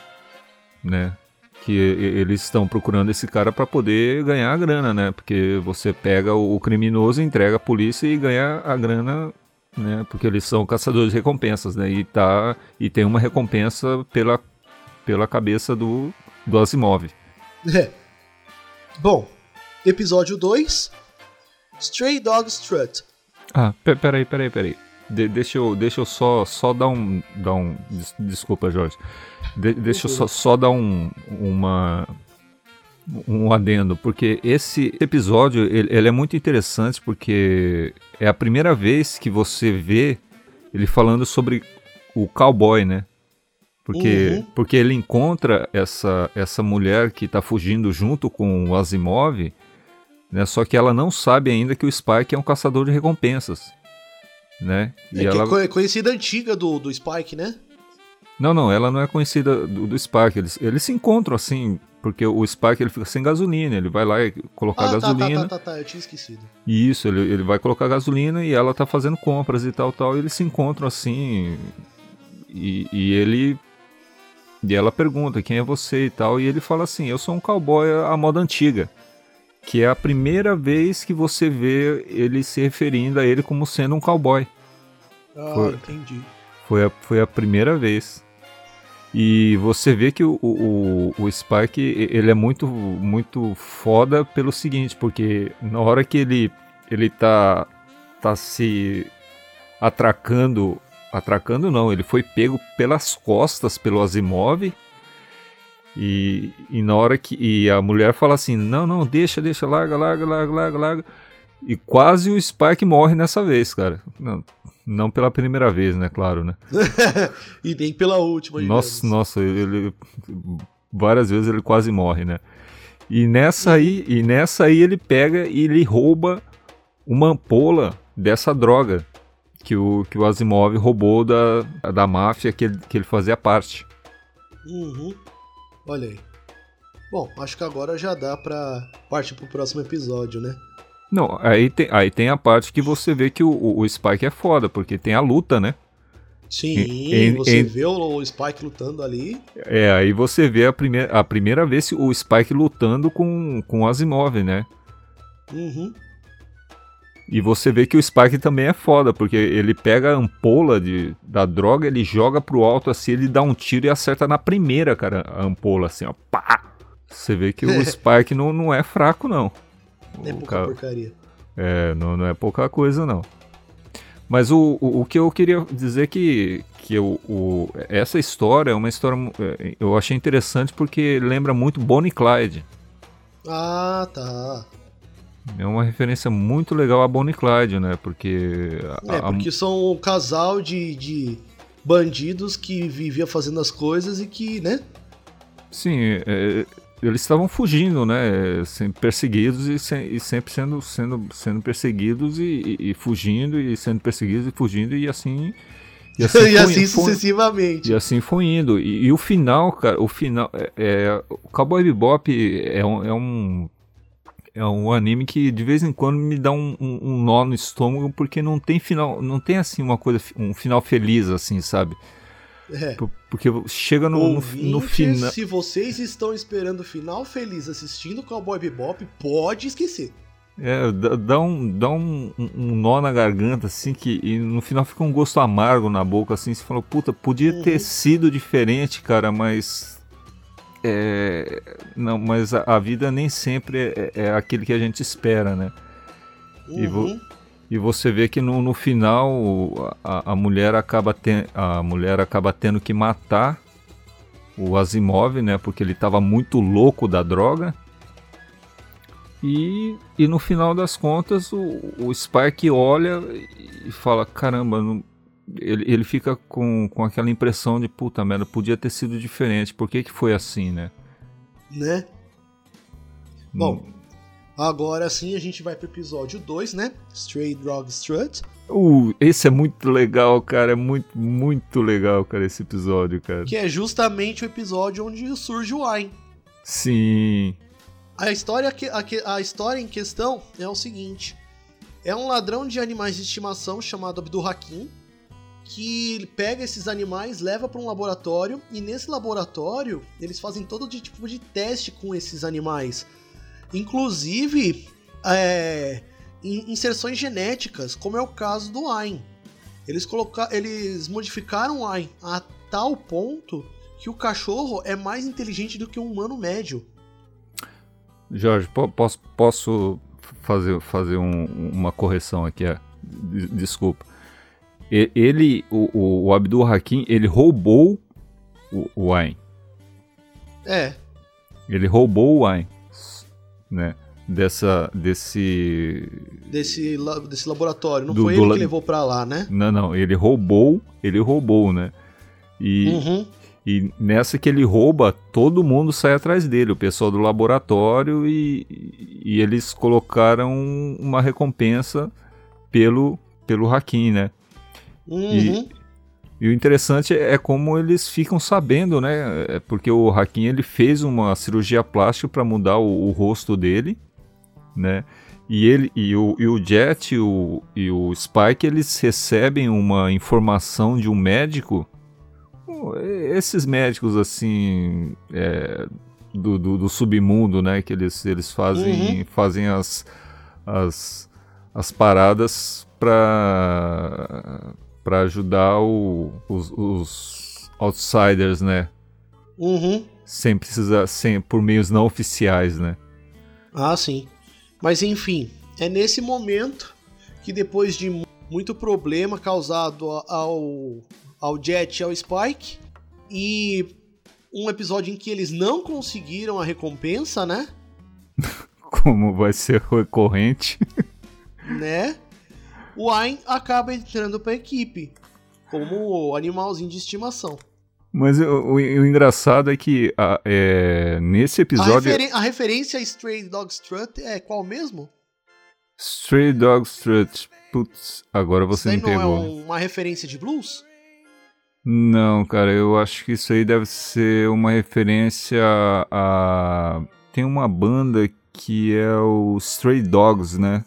né? Que eles estão procurando esse cara para poder ganhar a grana, né? Porque você pega o criminoso, entrega a polícia e ganha a grana, né? Porque eles são caçadores de recompensas, né? E, tá, e tem uma recompensa pela, pela cabeça do, do Asimov. É. Bom, Episódio 2 Stray Dog Strut. Ah, peraí, peraí, peraí. De, deixa eu, deixa eu só, só dar um. Dar um des, desculpa, Jorge. De, deixa eu só, só dar um, uma, um adendo, porque esse episódio ele, ele, é muito interessante porque é a primeira vez que você vê ele falando sobre o cowboy, né? Porque, uhum. porque ele encontra essa, essa mulher que está fugindo junto com o Asimov né? Só que ela não sabe ainda que o Spike é um caçador de recompensas. Né? E é ela... é conhecida antiga do, do Spike, né? Não, não, ela não é conhecida do, do Spike. Eles, eles se encontram assim, porque o Spike ele fica sem gasolina, ele vai lá e colocar ah, gasolina. Tá, tá, tá, tá, eu tinha esquecido. Isso, ele, ele vai colocar gasolina e ela tá fazendo compras e tal, tal. E eles se encontram assim. E, e ele. E ela pergunta quem é você e tal. E ele fala assim: Eu sou um cowboy à moda antiga que é a primeira vez que você vê ele se referindo a ele como sendo um cowboy. Ah, foi, entendi. Foi a, foi a primeira vez. E você vê que o, o, o Spike ele é muito, muito foda pelo seguinte, porque na hora que ele, ele tá, tá se atracando, atracando não, ele foi pego pelas costas pelo Asimov e, e na hora que e a mulher fala assim: não, não, deixa, deixa, larga, larga, larga, larga, larga. E quase o Spike morre nessa vez, cara. Não, não pela primeira vez, né? Claro, né? e nem pela última. Nossa, nossa, ele várias vezes ele quase morre, né? E nessa aí, e nessa aí ele pega e ele rouba uma ampola dessa droga que o, que o Asimov roubou da, da máfia que ele, que ele fazia parte. Uhum. Olha aí. Bom, acho que agora já dá pra partir pro próximo episódio, né? Não, aí tem, aí tem a parte que você vê que o, o Spike é foda, porque tem a luta, né? Sim, em, você em, vê o Spike lutando ali. É, aí você vê a primeira, a primeira vez o Spike lutando com, com o Asimov, né? Uhum. E você vê que o Spike também é foda, porque ele pega a ampola de, da droga, ele joga pro alto assim, ele dá um tiro e acerta na primeira, cara, a ampola, assim, ó. Pá! Você vê que o Spike não, não é fraco, não. É pouca cara... porcaria. É, não, não é pouca coisa, não. Mas o, o, o, que eu queria dizer que, que eu, o, essa história é uma história. É, eu achei interessante porque lembra muito Bonnie e Clyde. Ah, tá. É uma referência muito legal a Bonnie e Clyde, né? Porque. A, é, porque são um casal de, de bandidos que vivia fazendo as coisas e que, né? Sim, é, eles estavam fugindo, né? Sempre perseguidos e, e, sempre sendo, sendo, sendo perseguidos e, e, e, fugindo e sendo perseguidos e fugindo e assim. E assim, assim foi, sucessivamente. e assim foi indo. E, o final, cara, o final. É, é, o Cowboy Bebop é um, é um. É um anime que de vez em quando me dá um, um, um nó no estômago porque não tem final, não tem assim uma coisa, um final feliz assim, sabe? É. Porque chega no, no, no final. Se vocês estão esperando o final feliz assistindo Cowboy Bebop, pode esquecer. É, dá um, dá um, um nó na garganta, assim, que e no final fica um gosto amargo na boca, assim. Você falou, puta, podia uhum. ter sido diferente, cara, mas. É, não, mas a, a vida nem sempre é, é, aquele que a gente espera, né? Uhum. E, vo, uhum. E você vê que no, no final a, a, mulher acaba ten, a mulher acaba tendo que matar o Asimov, né? Porque ele estava muito louco da droga. E, e no final das contas o, o Spike olha e fala, caramba, não, ele, ele fica com, com aquela impressão de puta merda, podia ter sido diferente, por que, que foi assim, né? Né? Bom, Agora sim a gente vai pro episódio 2, né? Stray Dog Strut. Uh, esse é muito legal, cara. É muito, muito legal, cara, esse episódio, cara. Que é justamente o episódio onde surge o Ain. Sim. A história, que, a, a história em questão é o seguinte: é um ladrão de animais de estimação chamado Abdul Hakim que pega esses animais, leva para um laboratório e nesse laboratório eles fazem todo tipo de teste com esses animais inclusive é, inserções genéticas, como é o caso do AIN. Eles, colocar, eles modificaram o AIN a tal ponto que o cachorro é mais inteligente do que um humano médio. Jorge, posso, posso fazer, fazer um, uma correção aqui? É? Desculpa. Ele, o, o Abdul Hakim, ele roubou o, o Ain. É. Ele roubou o Ain né? Dessa, desse... desse desse laboratório. Não do, foi ele que levou para lá, né? Não, não. Ele roubou, ele roubou, né? E, uhum. e nessa que ele rouba, todo mundo sai atrás dele, o pessoal do laboratório e, e eles colocaram uma recompensa pelo pelo Hakim, né? Uhum. E, e o interessante é como eles ficam sabendo, né? É porque o Hakim ele fez uma cirurgia plástica para mudar o, o, rosto dele, né? E ele e o, e o Jet e o, e o Spike eles recebem uma informação de um médico. Esses médicos assim é, do, do, do, submundo, né? Que eles, eles fazem uhum. fazem as, as as paradas para para ajudar o, os, os, outsiders, né? Uhum. Sem precisar, sem, por meios não oficiais, né? Ah, sim. Mas enfim, é nesse momento que depois de muito problema causado ao, ao Jet e ao Spike, e um episódio em que eles não conseguiram a recompensa, né? Como vai ser recorrente. né? O Ain acaba entrando para a equipe como animalzinho de estimação. Mas o, o, o engraçado é que a, é, nesse episódio. A, referen a, referência a Stray Dog Strut é qual mesmo? Stray Dog Strut. Putz, agora você isso me pegou. Não é uma referência de blues? Não, cara, eu acho que isso aí deve ser uma referência a. Tem uma banda que é o Stray Dogs, né?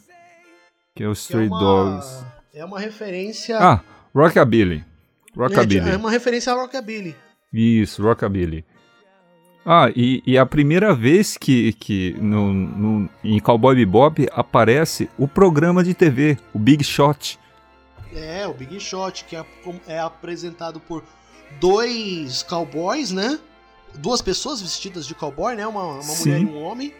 Que é o que Stray é uma, Dogs. É uma referência. Ah, Rockabilly. Rockabilly. É, é uma referência a Rockabilly. Isso, Rockabilly. Ah, e, e a primeira vez que, que no, no, em Cowboy Bebop aparece o programa de TV, o Big Shot. É, o Big Shot, que é, é apresentado por dois cowboys, né? Duas pessoas vestidas de cowboy, né? Uma, uma mulher e um homem.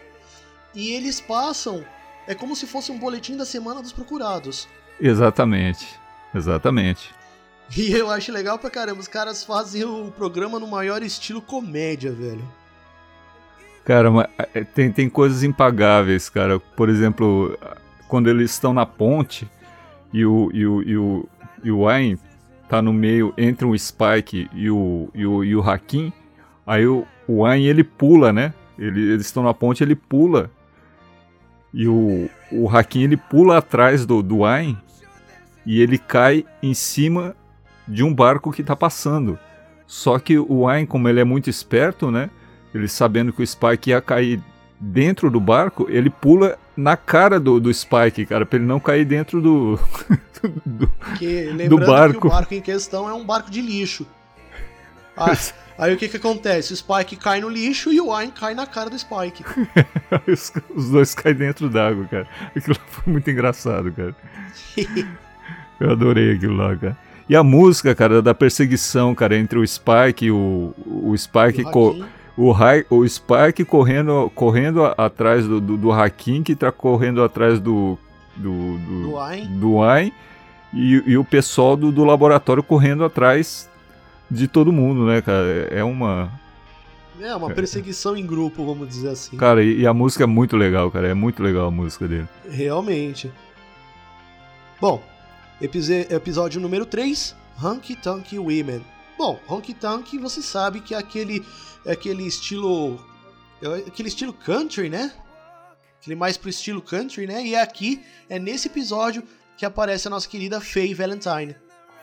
E eles passam. É como se fosse um boletim da semana dos procurados. Exatamente. Exatamente. E eu acho legal pra caramba, os caras fazem o programa no maior estilo comédia, velho. Cara, é, tem, tem coisas impagáveis, cara. Por exemplo, quando eles estão na ponte e o, e o, e o, e o Wayne tá no meio entre o Spike e o, e o, e o Hakim, aí o, o Wayne ele pula, né? Ele, eles estão na ponte, ele pula. E o, o Hakim ele pula atrás do, do Wayne e ele cai em cima de um barco que está passando. Só que o Ayn, como ele é muito esperto, né? Ele sabendo que o Spike ia cair dentro do barco, ele pula na cara do, do Spike, cara, pra ele não cair dentro do, do, que, do barco. Que o barco em questão é um barco de lixo. Ah, aí o que que acontece? O Spike cai no lixo e o Ayn cai na cara do Spike. os, os, dois caem dentro d'água, cara. Aquilo foi muito engraçado, cara. Eu adorei aquilo lá, cara. E a música, cara, da perseguição, cara, entre o Spike e o, o Spike. O, o, o, o Spike correndo, correndo atrás do, do, do Hakim, que tá correndo atrás do. Do, do, do Ayn. Do Ayn e, e, o pessoal do, do laboratório correndo atrás de todo mundo, né, cara? É uma. É, uma perseguição em grupo, vamos dizer assim. Cara, e, e, a música é muito legal, cara. É muito legal a música dele. Realmente. Bom, episódio número 3, Honky Tonk Women. Bom, Honky Tonk você sabe que é aquele, é aquele estilo. É aquele estilo country, né? Aquele mais pro estilo country, né? E aqui é nesse episódio que aparece a nossa querida Faye Valentine.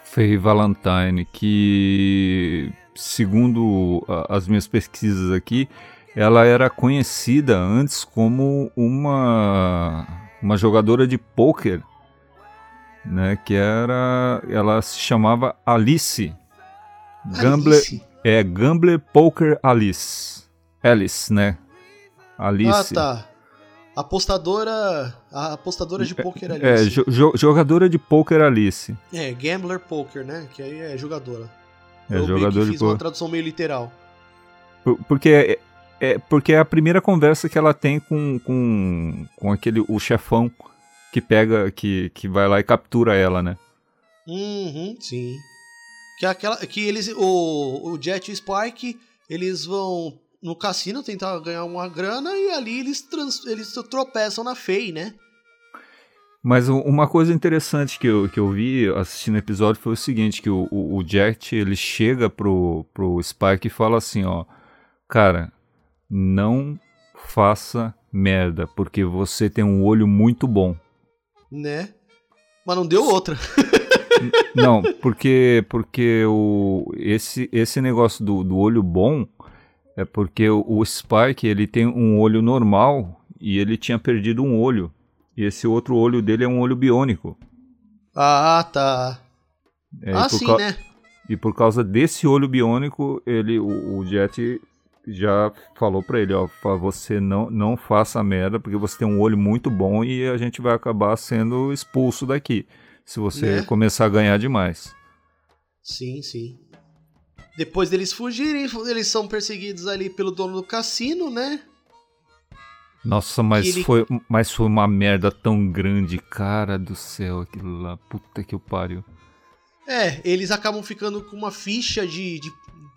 Faye Valentine, que segundo as minhas pesquisas aqui, ela era conhecida antes como uma, uma jogadora de pôquer né? Que era, ela se chamava Alice. Gambler, Alice. é Gambler Poker Alice. Alice, né? Alice. Ah, tá. Apostadora, a apostadora de poker Alice. É, jo jogadora de poker Alice. É, Gambler Poker, né? Que aí é jogadora. É, Eu jogador fiz uma tradução meio literal. Por, porque é, é, porque é a primeira conversa que ela tem com, com, com aquele o chefão que pega, que, que vai lá e captura ela, né? Uhum, sim. Que é aquela que eles o, o Jet e o Spike, eles vão no cassino tentar ganhar uma grana e ali eles trans, eles tropeçam na Fei, né? Mas uma coisa interessante que eu, que eu vi assistindo o episódio foi o seguinte, que o, o, o Jet, ele chega pro, pro Spike e fala assim, ó, cara, não faça merda, porque você tem um olho muito bom né? Mas não deu outra. não, porque porque o esse esse negócio do, do olho bom é porque o, o Spike ele tem um olho normal e ele tinha perdido um olho. E esse outro olho dele é um olho biônico. Ah, tá. É, ah, sim, né? E por causa desse olho biônico, ele, o, o Jet já falou para ele, ó, você não, não faça merda, porque você tem um olho muito bom e a gente vai acabar sendo expulso daqui, se você né? começar a ganhar demais. Sim, sim. Depois deles fugirem, eles são perseguidos ali pelo dono do cassino, né? Nossa, mas, ele... foi, mas foi uma merda tão grande, cara do céu, aquilo lá. Puta que o pariu. É, eles acabam ficando com uma ficha de, de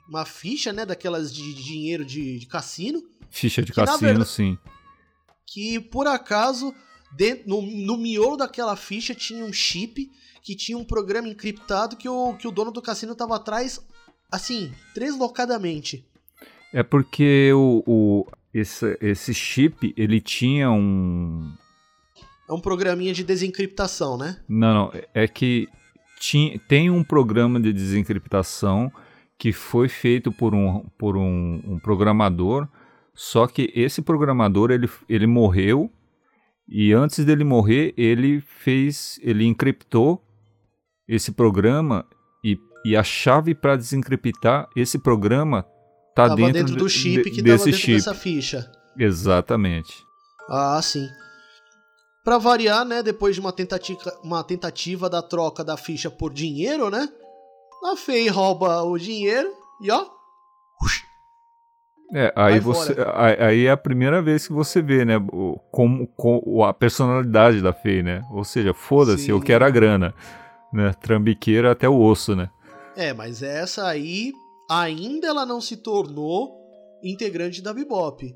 uma ficha, né, daquelas de, de dinheiro de, de, cassino. Ficha de que, cassino, verdade, sim. Que por acaso, dentro, no, no miolo daquela ficha tinha um chip que tinha um programa encriptado que o, que o dono do cassino estava atrás, assim, deslocadamente. É porque o, o, esse, esse chip, ele tinha um... É um programinha de desencriptação, né? Não, não. É que tinha, tem um programa de desencriptação que foi feito por um, por um, um programador, só que esse programador ele, ele morreu E antes dele morrer, ele fez, ele encriptou esse programa e, a chave para desencriptar esse programa tá Tava dentro, dentro do chip de- que desse dentro chip. dessa ficha. Exatamente. Ah, sim. Pra variar, né, depois de uma tentativa, uma tentativa da troca da ficha por dinheiro, né? A Fei rouba o dinheiro e ó. É, aí você, aí é a primeira vez que você vê, né, como, com a personalidade da Fei, né? Ou seja, foda-se, eu quero a grana, né? Trambiqueira até o osso, né? É, mas essa aí ainda ela não se tornou integrante da Bebop.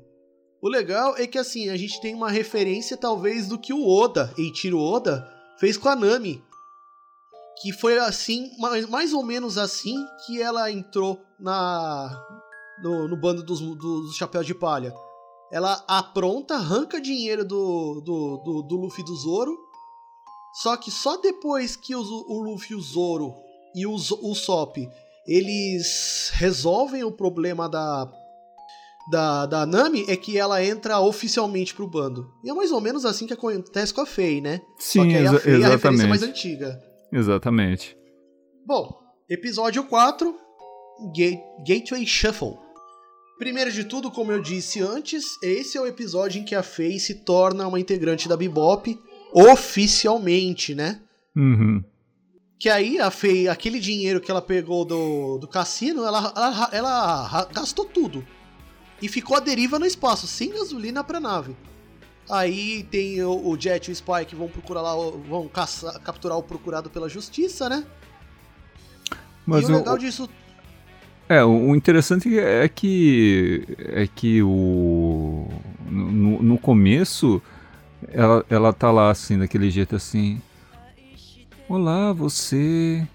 O legal é que assim, a gente tem uma referência talvez do que o Oda, Eiichiro Oda, fez com a Nami. Que foi assim, mais, ou menos assim que ela entrou na no, no bando dos, dos chapéus de palha. Ela apronta, arranca dinheiro do, do, do, do Luffy do Zoro. Só que só depois que o, o Luffy e o Zoro e o, o Sop eles resolvem o problema da, da, da Nami é que ela entra oficialmente pro bando. E é mais ou menos assim que acontece com a Fei, né? Só Sim, que aí a Fei é a referência mais antiga. Exatamente. Bom, episódio 4, Ga- Gateway Shuffle. Primeiro de tudo, como eu disse antes, esse é o episódio em que a Fei se torna uma integrante da Bebop oficialmente, né? Uhum. Que aí a Fei, aquele dinheiro que ela pegou do, do cassino, ela, ela, ela gastou tudo. E ficou à deriva no espaço, sem gasolina pra nave. Aí tem o, o Jet e o Spike que vão procurar lá, vão caçar- capturar o procurado pela justiça, né? Mas e o o- legal disso. É, o o interessante é que é que o no, no começo ela, ela tá lá assim, daquele jeito assim. Olá, você.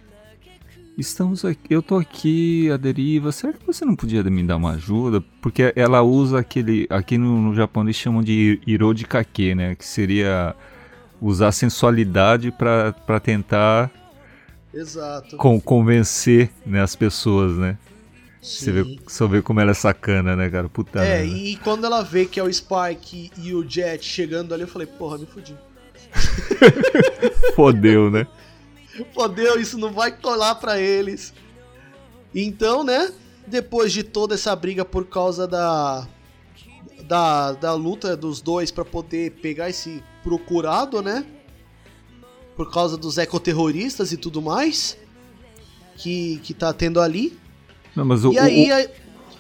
Estamos aqui, eu tô aqui à deriva. Será que você não podia me dar uma ajuda? Porque ela usa aquele, aqui no, no Japão eles chamam de iro de kake, né, que seria usar sensualidade pra pra tentar Exato. con- convencer, né, as pessoas, né? Você vê, só vê como ela é sacana, né, cara? Puta É, merda. e quando ela vê que é o Spike e o Jet chegando ali, eu falei, porra, me fudi. Fodeu, né? Fodeu, isso não vai colar pra eles. Então, né? Depois de toda essa briga por causa da da, da luta dos dois pra poder pegar esse procurado, né? Por causa dos ecoterroristas e tudo mais que que tá tendo ali. Não, mas o, e aí, o, a-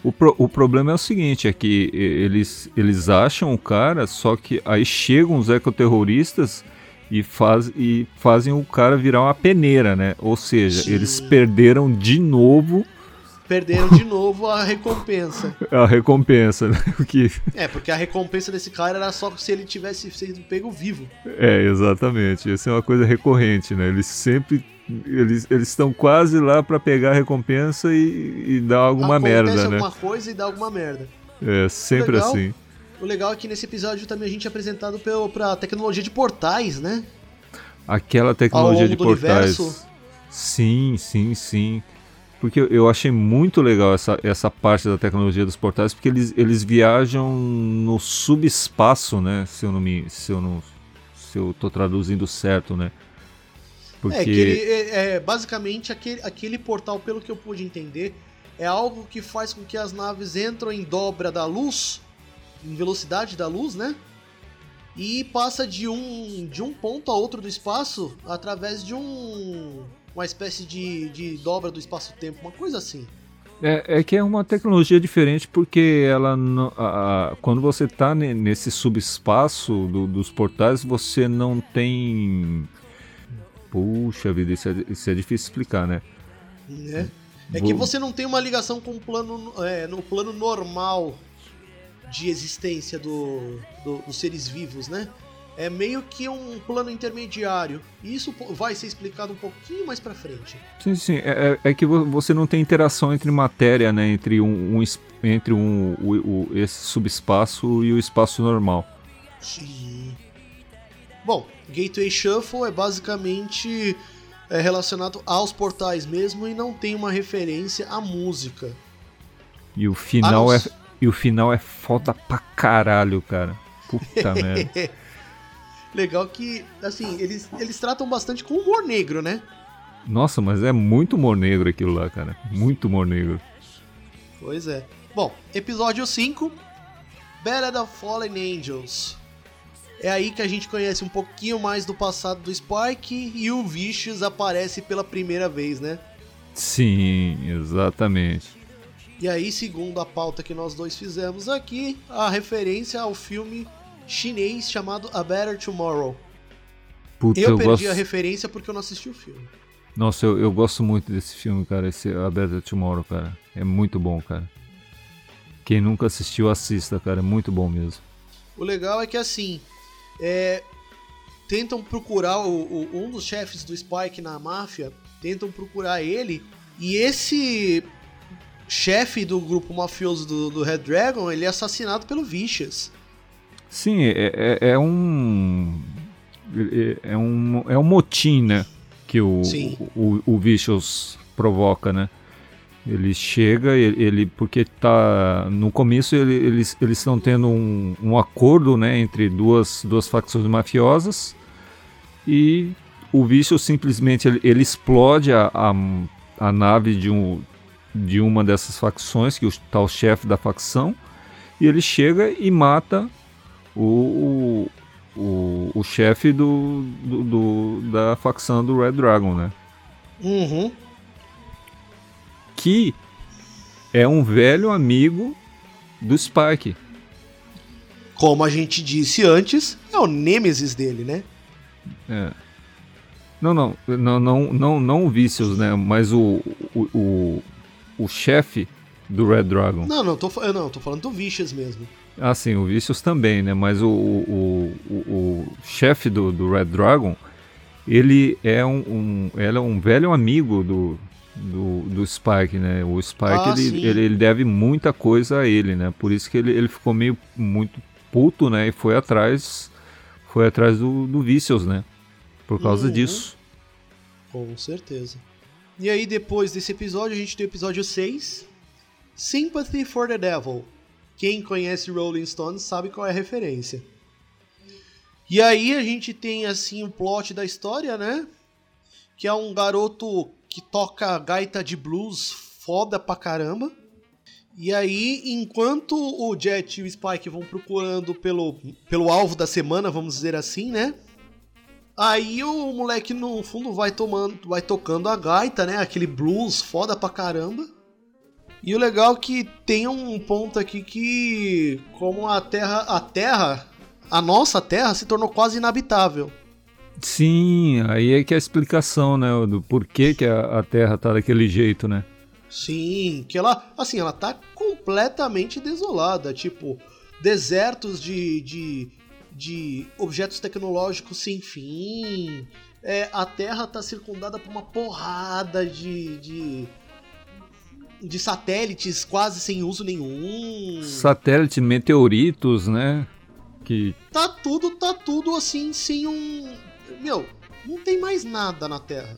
o, pro- o problema é o seguinte, é que eles, eles acham o cara, só que aí chegam os ecoterroristas e, faz, e fazem o cara virar uma peneira, né? Ou seja, Sim. eles perderam de novo perderam de novo a recompensa. a recompensa, né? O que É, porque a recompensa desse cara era só se ele tivesse sido pego vivo. É, exatamente. Essa é uma coisa recorrente, né? Eles sempre. Eles eles estão quase lá pra pegar a recompensa e, e dar alguma Acontece merda, né? alguma coisa e dá alguma merda. É, sempre Legal. assim. O legal é que nesse episódio também a gente é apresentado pelo, pra tecnologia de portais, né? Aquela tecnologia de portais. universo. Sim, sim, sim. Porque eu- achei muito legal essa, essa parte da tecnologia dos portais, porque eles, eles viajam no subespaço, né? Se eu não me. Se eu não. Se eu tô traduzindo certo, né? Porque. É, que ele, é, é, basicamente aquele, aquele portal, pelo que eu pude entender, é algo que faz com que as naves entram em dobra da luz, em velocidade da luz, né? E passa de um, de um ponto a outro do espaço através de um. Uma espécie de, de dobra do espaço-tempo, uma coisa assim. É, é que é uma tecnologia diferente porque ela não- a- quando você está nesse subespaço do- dos portais você não tem puxa vida isso é, isso é difícil explicar né né? É que você não tem uma ligação com o plano, é, no plano normal de existência do, do- dos seres vivos, né? É meio que um plano intermediário. E isso vai ser explicado um pouquinho mais pra frente. sim sim é, é- é que vo- você não tem interação entre matéria né entre um, um entre um o- o- esse subespaço e o espaço normal Sim. Bom, Gateway Shuffle é basicamente é, relacionado aos portais mesmo e não tem uma referência à música. e o final Ah, é. E o final é foda pra caralho cara puta merda legal que, assim, eles, eles tratam bastante com humor negro, né? Nossa, mas é muito humor negro aquilo lá, cara. Muito humor negro. Pois é. Bom, episódio 5, Battle of Fallen Angels. É aí que a gente conhece um pouquinho mais do passado do Spike e o Vicious aparece pela primeira vez, né? Sim, exatamente. E aí, segundo a pauta que nós dois fizemos aqui, a referência ao filme chinês chamado A Better Tomorrow. Puta, eu, eu perdi gosto... a referência porque eu não assisti o filme. Nossa, eu, eu gosto muito desse filme, cara, esse A Better Tomorrow, cara. É muito bom, cara. Quem nunca assistiu, assista, cara. É muito bom mesmo. O legal é que assim, é, tentam procurar o, o, um dos chefes do Spike na máfia, tentam procurar ele, e esse chefe do grupo mafioso do, do Red Dragon, ele é assassinado pelo Vicious. Sim, é, é, é um. É, é, um. É um motim, né? Que o, o, o Vicious provoca, né? Ele chega, ele, ele, porque tá no começo ele, eles eles estão tendo um, um acordo, né, entre duas, duas facções mafiosas e o Vicious simplesmente ele, ele explode a, a, a, nave de, um, de uma dessas facções que está o chefe da facção e ele chega e mata o, o, o, o chefe do, do, do, da facção do Red Dragon, né? Uhum que é um velho amigo do Spike. Como a gente disse antes, é o nêmesis dele, né? É. Não, não, não, não, não, não o Vicious, né? Mas o, o, o, o chefe do Red Dragon. Não, não, tô, eu não, tô falando do Vicious mesmo. Ah, sim, o Vicious também, né? Mas o, o, o, o chefe do, do Red Dragon, ele é um, um, ele é um velho amigo do, do, do Spike, né? O Spike Ah, ele, ele, ele deve muita coisa a ele, né? Por isso que ele, ele ficou meio muito puto, né? E foi atrás foi atrás do, do Vicious, né? Por causa Uhum. disso. Com certeza. E aí, depois desse episódio, a gente tem o episódio 6, Sympathy for the Devil. Quem conhece Rolling Stones sabe qual é a referência. E aí a gente tem assim o plot da história, né? Que é um garoto que toca gaita de blues foda pra caramba. E aí, enquanto o Jet e o Spike vão procurando pelo, pelo alvo da semana, vamos dizer assim, né? Aí o moleque no fundo vai tomando, vai tocando a gaita, né? Aquele blues foda pra caramba. E o legal é que tem um ponto aqui que como a Terra, a Terra, a nossa Terra se tornou quase inabitável. Sim, aí é que é a explicação, né? Do porquê que a, a Terra tá daquele jeito, né? Sim, que ela, assim, ela tá completamente desolada, tipo, desertos de, de, de objetos tecnológicos sem fim. É, a Terra tá circundada por uma porrada de, de de satélites quase sem uso nenhum. Satélite, meteoritos, né? Que Tá tudo, tá tudo assim, sem um. Meu, não tem mais nada na Terra.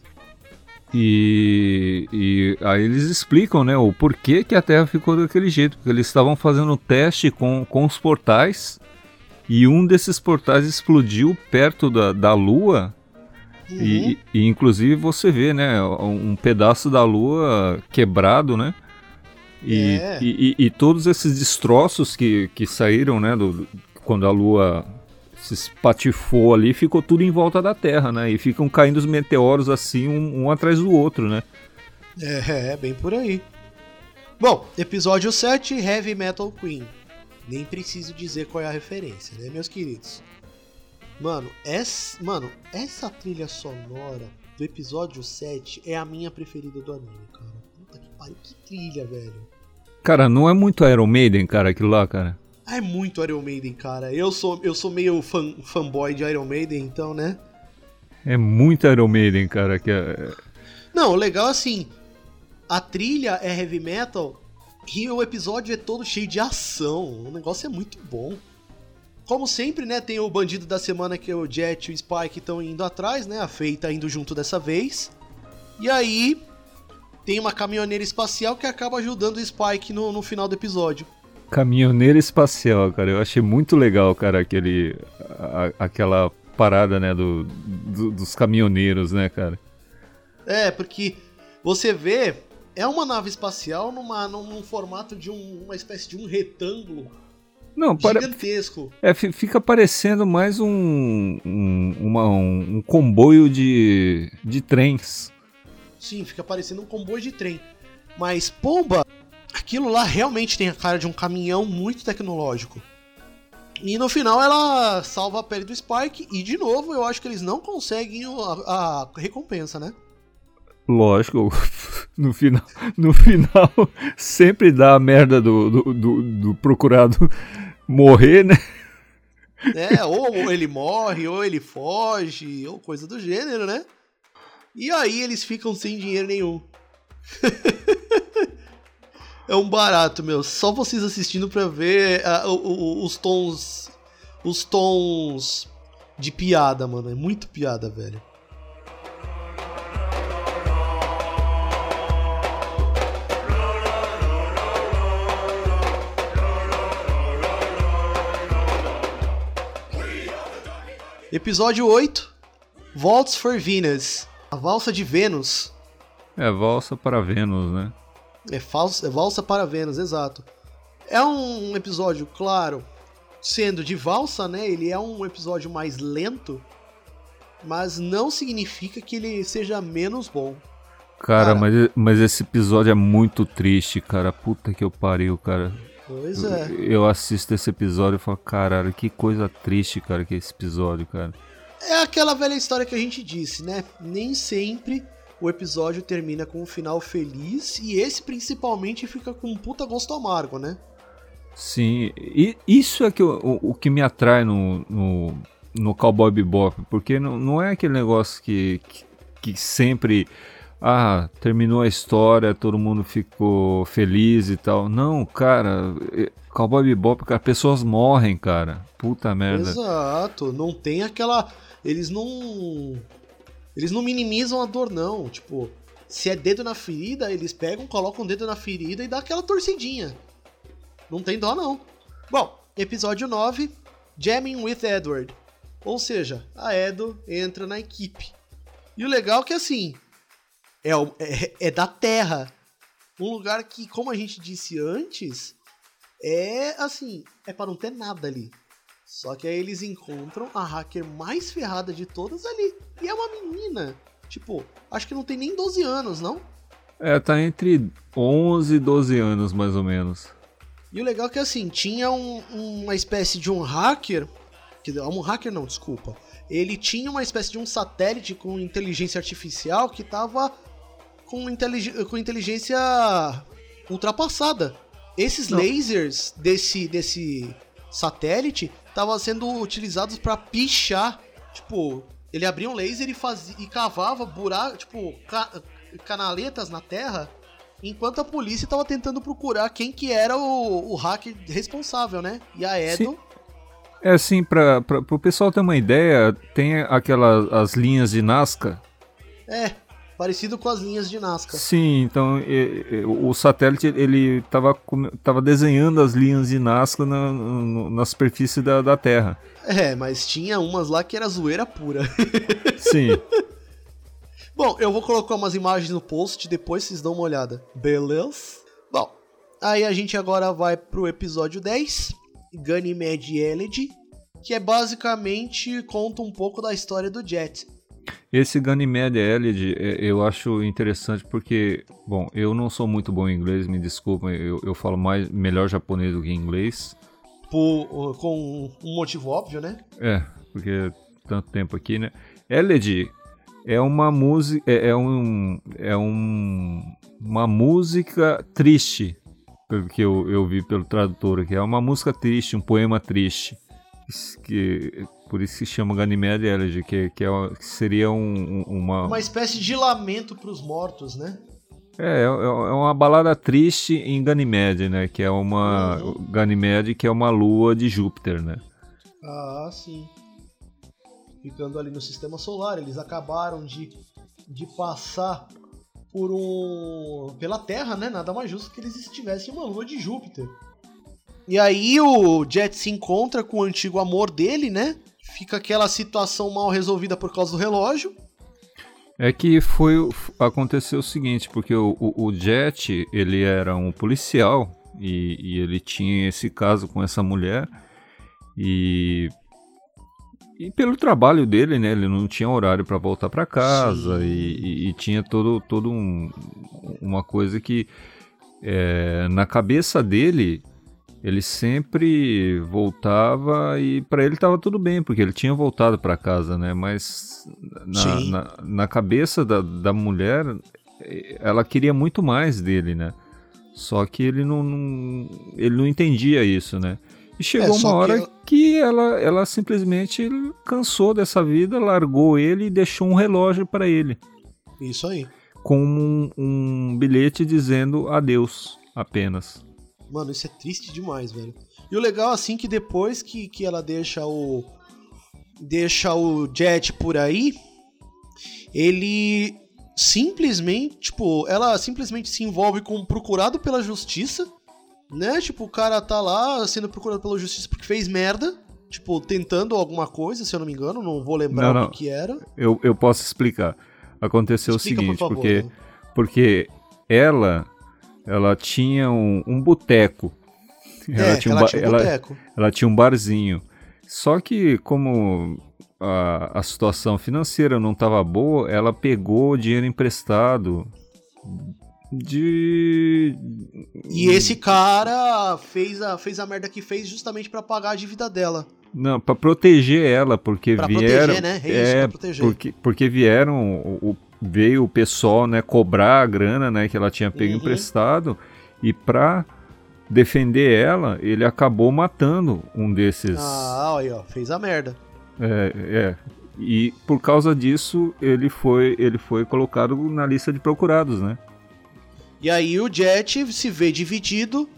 E, e aí eles explicam, né, o porquê que a Terra ficou daquele jeito, porque eles estavam fazendo teste com, com os portais e um desses portais explodiu perto da, da Lua Uhum. e, e inclusive você vê, né, um pedaço da Lua quebrado, né, e, É. e, e- todos esses destroços que, que saíram, né, do- quando a Lua se espatifou ali, ficou tudo em volta da Terra, né, e ficam caindo os meteoros assim, um, um atrás do outro, né. É, é, bem por aí. Bom, episódio 7, Heavy Metal Queen. Nem preciso dizer qual é a referência, né, meus queridos? Mano, essa, mano, essa trilha sonora do episódio 7 é a minha preferida do anime, cara. Puta que pariu, que trilha, velho. Cara, não é muito Iron Maiden, cara, aquilo lá, cara. É muito Iron Maiden, cara. Eu sou, eu sou meio fan, fanboy de Iron Maiden, então, né? É muito Iron Maiden, cara. Que é... Não, o legal assim, a trilha é heavy metal e o episódio é todo cheio de ação. O negócio é muito bom. Como sempre, né, tem o bandido da semana que é o Jet e o Spike estão indo atrás, né? A Faye tá indo junto dessa vez. E aí tem uma caminhoneira espacial que acaba ajudando o Spike no, no final do episódio. Caminhoneiro espacial, cara. Eu achei muito legal, cara, aquele. a- aquela parada, né, do, do, dos caminhoneiros, né, cara? É, porque você vê, é uma nave espacial numa, num formato de um, uma espécie de um retângulo não, para... gigantesco. É, fica parecendo mais um, um, uma, um, um comboio de, de trens. Sim, fica parecendo um comboio de trem. Mas, pomba, aquilo lá realmente tem a cara de um caminhão muito tecnológico. E no final ela salva a pele do Spike e de novo eu acho que eles não conseguem a, a recompensa, né? Lógico, no final, no final sempre dá a merda do, do, do, do procurado morrer, né? É, ou ele morre, ou ele foge, ou coisa do gênero, né? E aí eles ficam sem dinheiro nenhum. é um barato, meu. Só vocês assistindo pra ver uh, os tons. Os tons de piada, mano. É muito piada, velho. Episódio 8 Waltz for Venus A Valsa de Vênus. É, Valsa para Vênus, né? É, falsa, é Valsa para Vênus, exato. É um episódio, claro, sendo de valsa, né? Ele é um episódio mais lento, mas não significa que ele seja menos bom. Cara, cara mas, mas esse episódio é muito triste, cara. Puta que eu pariu, cara. Pois é. Eu, eu assisto esse episódio e falo, caralho, que coisa triste, cara, que é esse episódio, cara. É aquela velha história que a gente disse, né? Nem sempre o episódio termina com um final feliz e esse principalmente fica com um puta gosto amargo, né? Sim, e isso é que o, o, que me atrai no, no, no Cowboy Bebop, porque não, não é aquele negócio que, que, que sempre ah, terminou a história, todo mundo ficou feliz e tal. Não, cara, Cowboy Bebop, cara, pessoas morrem, cara. Puta merda. Exato, não tem aquela. Eles não. Eles não minimizam a dor, não. Tipo, se é dedo na ferida, eles pegam, colocam o dedo na ferida e dá aquela torcidinha. Não tem dó, não. Bom, episódio 9, Jamming with Edward. Ou seja, a Edo entra na equipe. E o legal é que assim, é, é, é da Terra. Um lugar que, como a gente disse antes, é assim, é para não ter nada ali. Só que aí eles encontram a hacker mais ferrada de todas ali. E é uma menina. Tipo, acho que não tem nem 12 anos, não? É, tá entre 11 e 12 anos, mais ou menos. E o legal é que, assim, tinha um, uma espécie de um hacker. Que, um hacker não, desculpa. Ele tinha uma espécie de um satélite com inteligência artificial que tava com, intelig com inteligência ultrapassada. Esses Não. lasers desse, desse satélite estavam sendo utilizados para pichar. Tipo, ele abria um laser e, fazia, e cavava buraco, tipo, ca canaletas na Terra, enquanto a polícia estava tentando procurar quem que era o, o hacker responsável, né? E a Edo... Sim. É assim, para o pessoal ter uma ideia, tem aquelas as linhas de Nazca. É, parecido com as linhas de Nazca. Sim, então e, e, o satélite ele estava tava desenhando as linhas de Nazca na, na, superfície da, da Terra. É, mas tinha umas lá que era zoeira pura. Sim. Bom, eu vou colocar umas imagens no post, depois vocês dão uma olhada. Beleza? Bom, aí a gente agora vai pro episódio 10, Ganymede Elegy, que é basicamente conta um pouco da história do Jet. Esse Ganymede Elid é, eu acho interessante porque, bom, eu não sou muito bom em inglês, me desculpem, eu, eu falo mais, melhor japonês do que inglês. Por, com um motivo óbvio, né? É, porque tanto tempo aqui, né? Elid é uma música, é, é, um, é um, uma música triste, pelo que eu, eu vi pelo tradutor aqui, é uma música triste, um poema triste que por isso se chama Ganymede Elegy, que, que, é, que seria um, uma... Uma espécie de lamento para os mortos, né? É, é, é, uma balada triste em Ganymede, né? Que é uma... Uhum. Ganymede, que é uma lua de Júpiter, né? Ah, sim. Ficando ali no Sistema Solar, eles acabaram de, de passar por um... pela Terra, né? Nada mais justo que eles estivessem em uma lua de Júpiter. E aí o Jet se encontra com o antigo amor dele, né? Fica aquela situação mal resolvida por causa do relógio. É que foi aconteceu o seguinte, porque o, o, o Jet ele era um policial e, e, ele tinha esse caso com essa mulher e e pelo trabalho dele, né, ele não tinha horário para voltar para casa e, e, e, tinha todo todo um, uma coisa que é, na cabeça dele ele sempre voltava e para ele estava tudo bem, porque ele tinha voltado para casa, né? Mas na, na, na, cabeça da, da mulher, ela queria muito mais dele, né? Só que ele não, não ele não entendia isso, né? E chegou é, uma hora que, que, ela, ela simplesmente cansou dessa vida, largou ele e deixou um relógio para ele. Isso aí. Com um, um bilhete dizendo adeus apenas. Mano, isso é triste demais, velho. E o legal, assim, que depois que, que ela deixa o. Deixa o Jet por aí, ele simplesmente, tipo, ela simplesmente se envolve com procurado pela justiça, né? Tipo, o cara tá lá sendo procurado pela justiça porque fez merda, tipo, tentando alguma coisa, se eu não me engano, não vou lembrar não, não. o que era. Eu, eu posso explicar. Aconteceu Explica, o seguinte, por porque, né? porque ela ela tinha um, um boteco. Ela, é, tinha um ela, tinha um ela, ela tinha um barzinho. Só que como a, a situação financeira não estava boa, ela pegou dinheiro emprestado de e esse cara fez a, fez a merda que fez justamente para pagar a dívida dela. Não, para proteger ela, porque pra vieram proteger, né? É, é proteger. Porque, porque vieram o, veio o pessoal, né, cobrar a grana, né, que ela tinha pego uhum. emprestado e para defender ela, ele acabou matando um desses. Ah, aí, ó, fez a merda. É, é. E por causa disso, ele foi, ele foi colocado na lista de procurados, né? E aí o Jet se vê dividido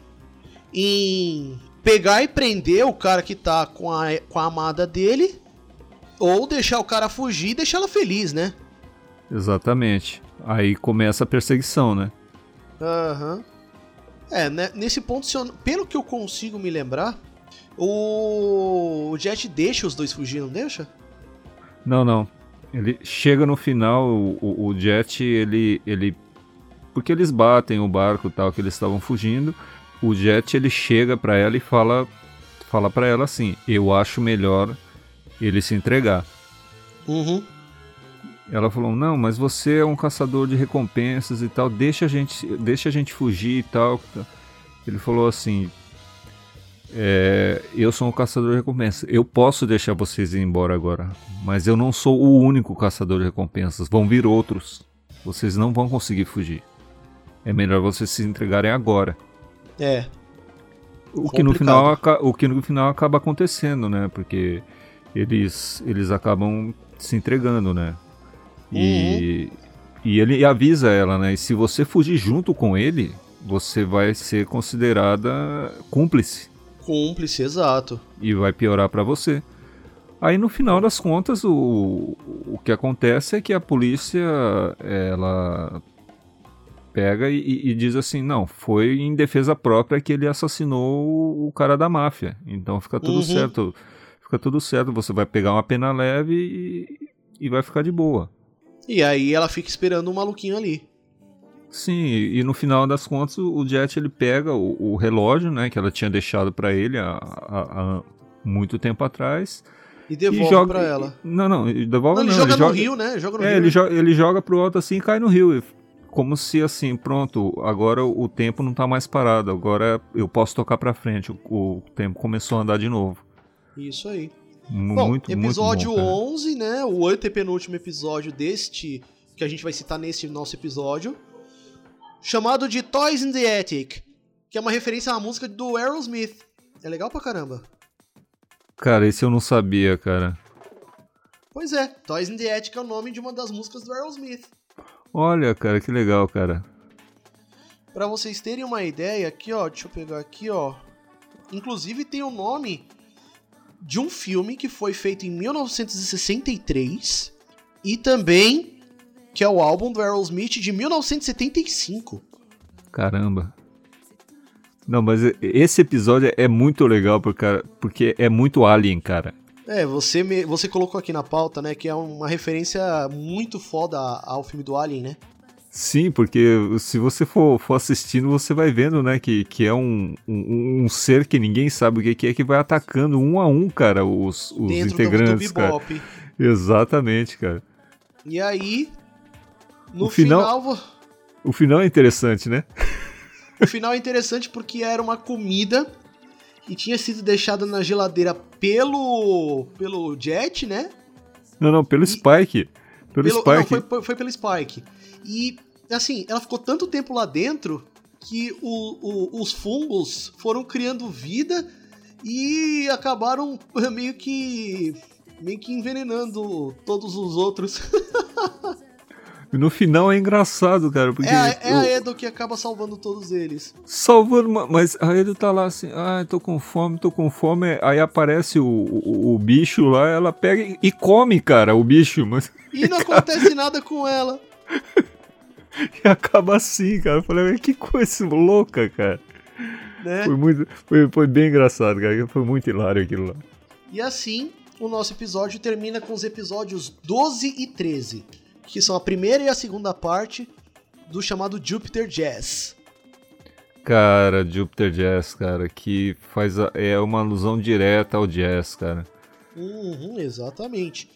em pegar e prender o cara que tá com a, com a amada dele, ou deixar o cara fugir e deixar ela feliz, né? Exatamente. Aí começa a perseguição, né? Aham. Uhum. É, né, nesse ponto, eu, pelo que eu consigo me lembrar, o... o Jet deixa os dois fugir, não deixa? Não, não. Ele chega no final, o, o Jet, ele, ele. Porque eles batem o barco e tal, que eles estavam fugindo. O Jet ele chega para ela e fala, fala para ela assim: Eu acho melhor ele se entregar. Uhum. Ela falou: "Não, mas você é um caçador de recompensas e tal, deixa a gente, deixa a gente fugir e tal". Ele falou assim: é, eu sou um caçador de recompensas. Eu posso deixar vocês ir embora agora, mas eu não sou o único caçador de recompensas. Vão vir outros. Vocês não vão conseguir fugir. É melhor vocês se entregarem agora. É. O que, no final, o que no final acaba acontecendo, né? Porque eles, eles acabam se entregando, né? E, uhum. e ele avisa ela, né? E se você fugir junto com ele, você vai ser considerada cúmplice. Cúmplice, exato. E vai piorar para você. Aí no final das contas, o, o que acontece é que a polícia ela pega e, e, diz assim: não, foi em defesa própria que ele assassinou o cara da máfia. Então fica tudo uhum. certo. Fica tudo certo, você vai pegar uma pena leve e, e vai ficar de boa. E aí ela fica esperando o maluquinho ali. Sim, e no final das contas o Jet ele pega o, o relógio, né, que ela tinha deixado para ele há, há, há, muito tempo atrás. E devolve e joga, pra ela. Não, não, devolve não. Ele não, joga ele no joga, rio, né? Joga no é, rio. Ele, joga, ele joga pro alto assim e cai no rio. Como se assim, pronto, agora o tempo não tá mais parado, agora eu posso tocar pra frente. O, o tempo começou a andar de novo. Isso aí. Bom, muito, episódio muito bom, 11, né? O antepenúltimo episódio deste, que a gente vai citar nesse nosso episódio, chamado de Toys in the Attic, que é uma referência à música do Aerosmith. É legal pra caramba. Cara, esse eu não sabia, cara. Pois é, Toys in the Attic é o nome de uma das músicas do Aerosmith. Olha, cara, que legal, cara. Pra vocês terem uma ideia, aqui ó, deixa eu pegar aqui ó. Inclusive tem o um nome de um filme que foi feito em 1963 e também que é o álbum do Aerosmith de 1975. Caramba. Não, mas esse episódio é muito legal porque, é muito Alien, cara. É, você, me, você colocou aqui na pauta, né, que é uma referência muito foda ao filme do Alien, né? Sim, porque se você for, for assistindo, você vai vendo, né, que, que é um, um, um ser que ninguém sabe o que é que vai atacando um a um, cara, os, os Dentro integrantes, do, do cara. Exatamente, cara. E aí, no O final- final, O final é interessante, né? o final é interessante porque era uma comida que tinha sido deixada na geladeira pelo pelo Jet, né? Não, não, pelo E- Spike. Pelo, Pelo, Spike. Não, foi, foi pelo Spike. E, assim, ela ficou tanto tempo lá dentro que o- o- os fungos foram criando vida e acabaram meio que. meio que envenenando todos os outros. No final é engraçado, cara, porque É, a- é a Edo que acaba salvando todos eles. salvando, mas a Edo tá lá assim, ah, tô com fome, tô com fome, aí aparece o, o, o bicho lá, ela pega e- e come, cara, o bicho, mas E não acontece nada com ela. e acaba assim, cara. Eu falei, "Mas que coisa louca, cara. Né? Foi muito, foi, foi bem engraçado, cara. Foi muito hilário aquilo lá. E assim, o nosso episódio termina com os episódios 12 e 13, que são a primeira e a segunda parte do chamado Jupiter Jazz. Cara, Jupiter Jazz, cara, que faz a- é uma alusão direta ao jazz, cara. Uhum, exatamente.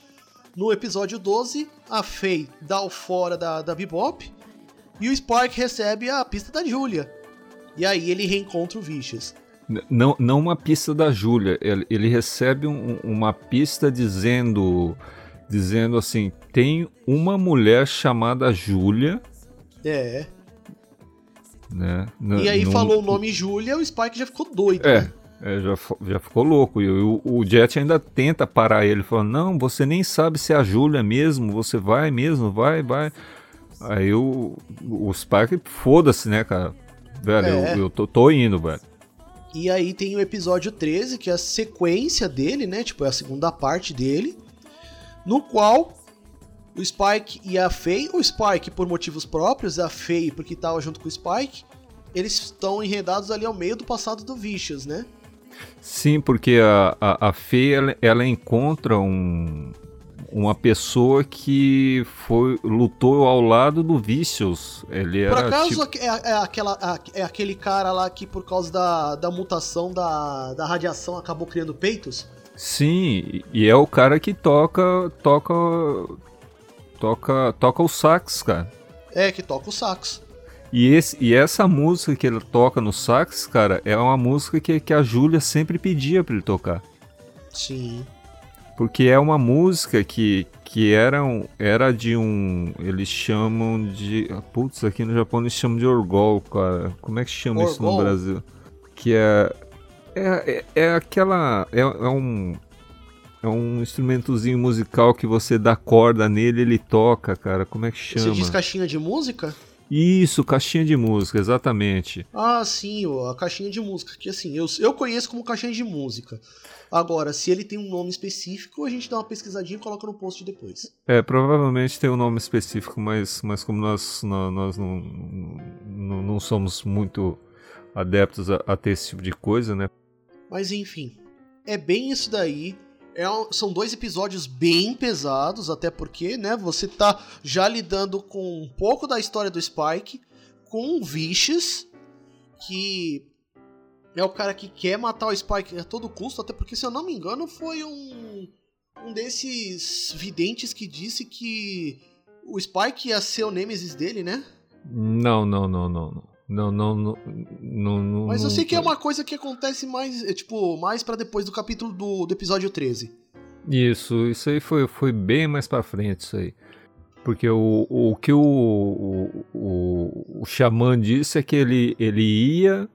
No episódio 12, a Faye dá o fora da, da Bebop e o Spark recebe a pista da Julia. E aí ele reencontra o Vicious. Não, não uma pista da Júlia, ele, ele recebe um- uma pista dizendo, dizendo assim, tem uma mulher chamada Júlia, É. né? n- E aí falou o nome Julia, o Spike já ficou doido, É, né? É, já, já ficou louco. E o, o Jet ainda tenta parar ele, falando, não, você nem sabe se é a Júlia mesmo, você vai mesmo, vai, vai. Aí o, o Spike, foda-se, né, cara? Velho, É. eu, eu tô, tô indo, velho. E aí tem o episódio 13, que é a sequência dele, né? Tipo, é a segunda parte dele. No qual o Spike e a Faye, o Spike por motivos próprios, a Faye porque tava junto com o Spike, eles estão enredados ali ao meio do passado do Vicious, né? Sim, porque a, a, a Fê, ela, ela encontra um, uma pessoa que foi lutou ao lado do Vicious. Ele Por era acaso tipo- é, é aquela, a- é aquele cara lá que por causa da, da mutação da, da radiação acabou criando peitos? Sim, e é o cara que toca toca toca toca o sax, cara. É, que toca o sax. E, esse, e essa música que ele toca no sax, cara, é uma música que, que a Júlia sempre pedia pra ele tocar. Sim. Porque é uma música que, que era, um, era de um. Eles chamam de. Putz, aqui no Japão eles chamam de orgol, cara. Como é que chama isso no Orgol? Brasil? Que é. É, é, é aquela. É, é um. É um instrumentozinho musical que você dá corda nele ele toca, cara. Como é que Você chama? diz caixinha de música? Isso, caixinha de música, exatamente. Ah, sim, a caixinha de música. Que assim, eu, eu conheço como caixinha de música. Agora, se ele tem um nome específico, a gente dá uma pesquisadinha e coloca no post depois. É, provavelmente tem um nome específico, mas, mas como nós, nó- nós, não, não, não somos muito adeptos a, a ter esse tipo de coisa, né? Mas enfim, é bem isso daí. É são dois episódios bem pesados, até porque, né, você tá já lidando com um pouco da história do Spike, com o Vicious, que é o cara que quer matar o Spike a todo custo, até porque, se eu não me engano, foi um, um desses videntes que disse que o Spike ia ser o Nemesis dele, né? Não, não, não, não, não. Não, não, não, não, Mas eu sei que é uma coisa que acontece mais, é, tipo, mais para depois do capítulo do, do episódio 13. Isso, isso aí foi, foi bem mais pra frente, isso aí. Porque o, o que o, o, o, o xamã disse é que ele, ele ia.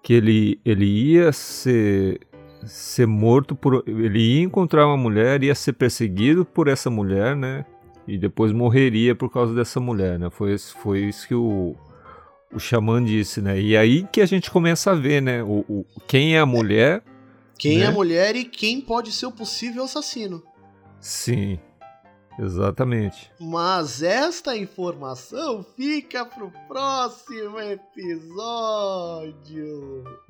Que ele, ele ia ser, ser morto por. Ele ia encontrar uma mulher, ia ser perseguido por essa mulher, né? E depois morreria por causa dessa mulher, né? Foi, foi isso que o, o xamã disse, né? E aí que a gente começa a ver, né? O, o, quem é a mulher. Quem Né? é a mulher e quem pode ser o possível assassino. Sim. Exatamente. Mas esta informação fica pro próximo episódio.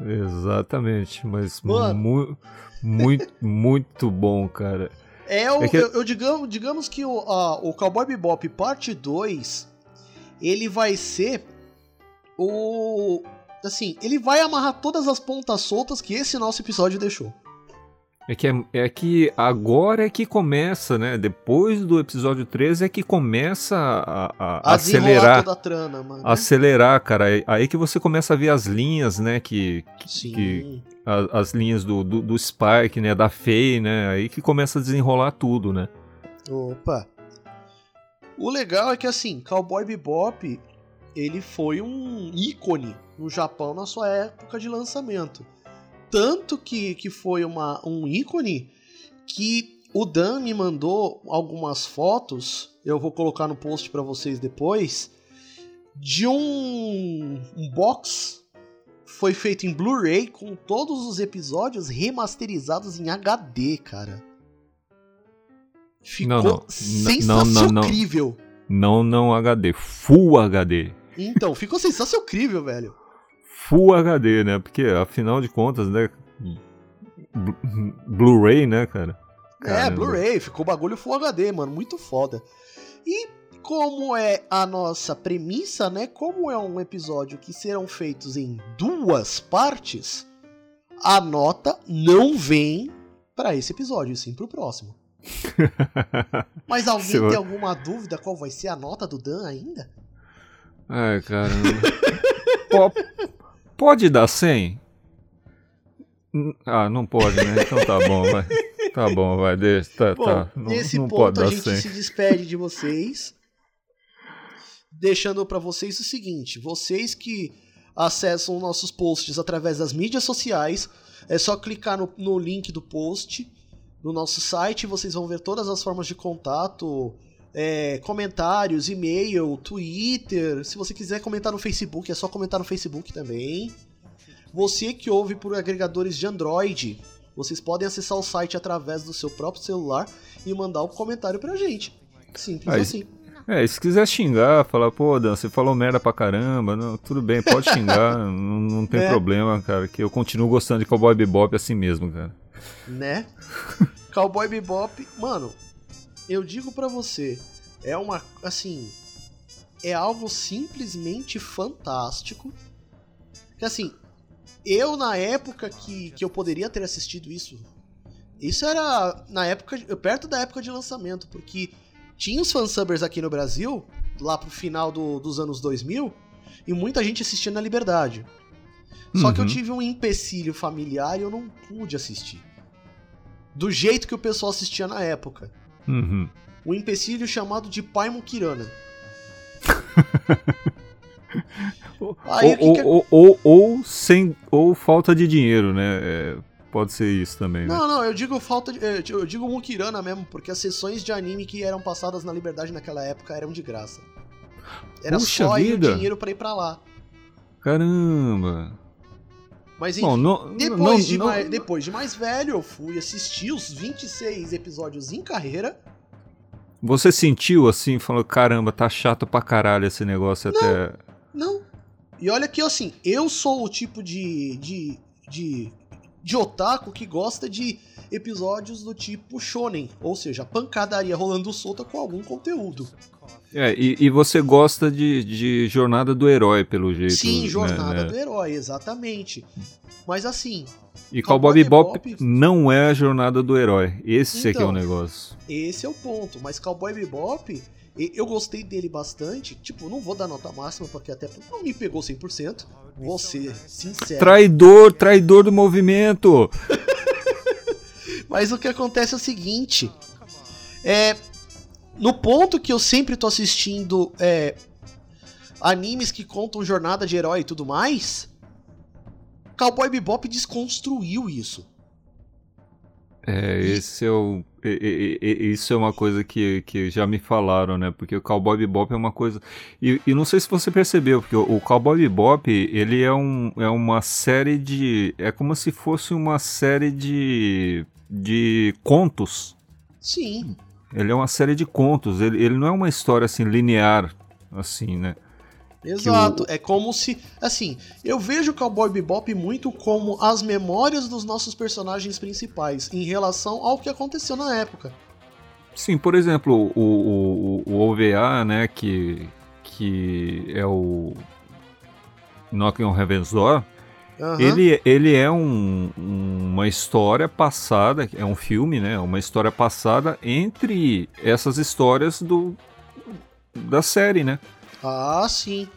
Exatamente, mas mu muito, muito bom, cara. É, o, é que... eu, eu, digamos, digamos que o, o Cowboy Bebop parte 2, ele vai ser o... Assim, ele vai amarrar todas as pontas soltas que esse nosso episódio deixou. É que, é, é, que agora é que começa, né? Depois do episódio 13 é que começa a, a, a acelerar. Toda a trama, mano. Acelerar, cara. Aí que você começa a ver as linhas, né? Que. Sim. Que, as, as linhas do, do, do Spike, né? Da Faye, né? Aí que começa a desenrolar tudo, né? Opa! O legal é que, assim, Cowboy Bebop, ele foi um ícone no Japão na sua época de lançamento. Tanto que, que foi uma, um ícone que o Dan me mandou algumas fotos, eu vou colocar no post para vocês depois, de um, um box foi feito em Blu-ray com todos os episódios remasterizados em HD, cara. Ficou não, não. sensacional. Não, não HD, Full HD. Então, ficou sensacional, velho. Full HD, né? Porque afinal de contas, né? Blu-ray, né, cara? É, Caramba. É, Blu-ray, ficou bagulho Full HD, mano, muito foda. E como é a nossa premissa, né? Como é um episódio que serão feitos em duas partes, a nota não vem para esse episódio, sim pro próximo. Mas alguém Seu... tem alguma dúvida qual vai ser a nota do Dan ainda? Ai, caramba. Pode dar 100? Ah, não pode, né? Então tá bom, vai. Tá bom, vai, deixa. Tá, bom, tá. Nesse não, não ponto a gente 100. se despede de vocês, deixando para vocês o seguinte: vocês que acessam nossos posts através das mídias sociais, é só clicar no, no link do post no nosso site, vocês vão ver todas as formas de contato é, comentários, e-mail, Twitter. Se você quiser comentar no Facebook, é só comentar no Facebook também. Você que ouve por agregadores de Android, vocês podem acessar o site através do seu próprio celular e mandar um comentário pra gente. Simples Aí, assim. É, se quiser xingar, falar, pô, Dan, você falou merda pra caramba, não, tudo bem, pode xingar, não, não, tem é. problema, cara, que eu continuo gostando de Cowboy Bebop assim mesmo, cara. Né? Cowboy Bebop, mano, eu digo para você, é uma assim, é algo simplesmente fantástico. Que assim, eu na época que, que eu poderia ter assistido isso, isso era na época perto da época de lançamento, porque tinha os fansubbers aqui no Brasil, lá pro final do, dos anos 2000, e muita gente assistia na Liberdade. Só uhum. que eu uhum. tive um empecilho familiar e eu não pude assistir. Do jeito que o pessoal assistia na época. Uhum. Um empecilho chamado de Pai Mukirana. Aí, ou, que... ou, ou, ou, sem, ou falta de dinheiro, né? É, pode ser isso também. Né? Não, não, eu digo falta de, eu digo Mukirana mesmo, porque as sessões de anime que eram passadas na Liberdade naquela época eram de graça. Era Puxa só vida. ir o dinheiro para ir para lá. Caramba. Mas enfim, Bom, não, depois, não, de não, mais, depois de mais velho, eu fui assistir os 26 episódios em carreira. Você sentiu assim, falou, caramba, tá chato pra caralho esse negócio não, até. Não. E olha que assim, eu sou o tipo de, de, de, de otaku que gosta de episódios do tipo shonen, ou seja, pancadaria rolando solta com algum conteúdo. É, e, e, você gosta de, de, Jornada do Herói, pelo jeito. Sim, né, Jornada né? do Herói, exatamente. Mas assim. E Cowboy Bebop não é a Jornada do Herói. Esse então, é que é o então, negócio. Esse é o ponto. Mas Cowboy Bebop, eu gostei dele bastante. Tipo, não vou dar nota máxima, porque até não me pegou 100%. Vou ser sincero. Traidor, traidor do movimento! Mas o que acontece é o seguinte. É, no ponto que eu sempre tô assistindo é, animes que contam jornada de herói e tudo mais, Cowboy Bebop desconstruiu isso. É, esse é o. Isso é uma coisa que, que já me falaram, né? Porque o Cowboy Bebop é uma coisa. E, e não sei se você percebeu, porque o, o Cowboy Bebop, ele é, um, é uma série de. É como se fosse uma série de. de contos. Sim Ele é uma série de contos. Ele, ele não é uma história assim linear, assim, né? Exato, o... é como se. Assim, eu vejo Cowboy Bebop muito como as memórias dos nossos personagens principais em relação ao que aconteceu na época. Sim, por exemplo, o, o, o OVA, né, que, que é o Knocking on Heaven's Door, uhum. ele, ele é um, uma história passada, é um filme, né, uma história passada entre essas histórias do, da série, né? Ah, sim.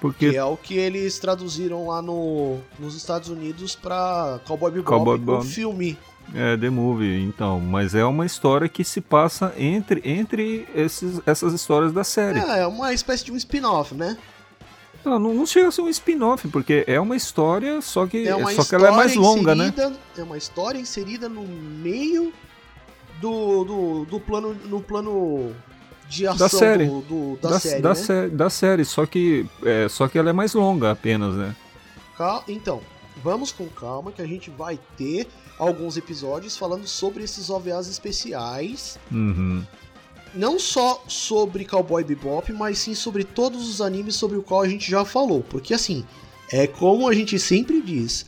Porque... Que é o que eles traduziram lá no, nos Estados Unidos pra Cowboy Bebop, Cowboy Bebop. o filme. É, The Movie, então. Mas é uma história que se passa entre, entre esses, essas histórias da série. É, é uma espécie de um spin-off, né? Não, não, chega a ser um spin-off, porque é uma história, só que, é só que ela é mais longa, né? É uma história inserida no meio do, do, do plano, no plano de ação da série. Do, do, da, da, série, da, né? sé da série, só que, é, só que ela é mais longa apenas, né? Então, vamos com calma que a gente vai ter alguns episódios falando sobre esses OVAs especiais. Uhum. Não só sobre Cowboy Bebop, mas sim sobre todos os animes sobre o qual a gente já falou. Porque assim, é como a gente sempre diz,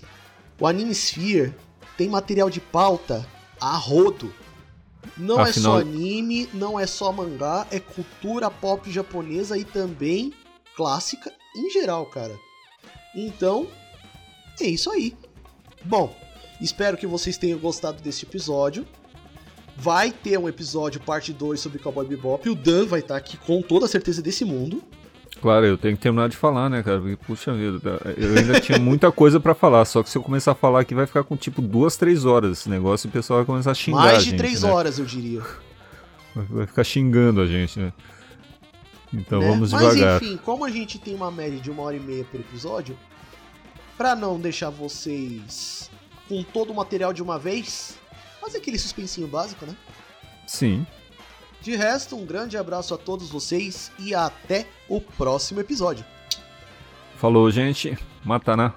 o Anime Sphere tem material de pauta a rodo. Não Afinal... é só anime, não é só mangá, é cultura pop japonesa e também clássica em geral, cara. Então, é isso aí. Bom, Espero que vocês tenham gostado desse episódio. Vai ter um episódio parte 2 sobre Cowboy Bebop. E o Dan vai estar aqui com toda a certeza desse mundo. Claro, eu tenho que terminar de falar, né, cara? Porque, puxa vida, tá? eu ainda tinha muita coisa para falar, só que se eu começar a falar aqui vai ficar com tipo duas, três horas esse negócio e o pessoal vai começar a xingar Mais de gente, três né? horas, eu diria. Vai ficar xingando a gente, né? Então né? vamos devagar. Mas enfim, como a gente tem uma média de uma hora e meia por episódio, para não deixar vocês com todo o material de uma vez, fazer aquele suspensinho básico, né? Sim. De resto, um grande abraço a todos vocês e até o próximo episódio. Falou, gente. Mataná.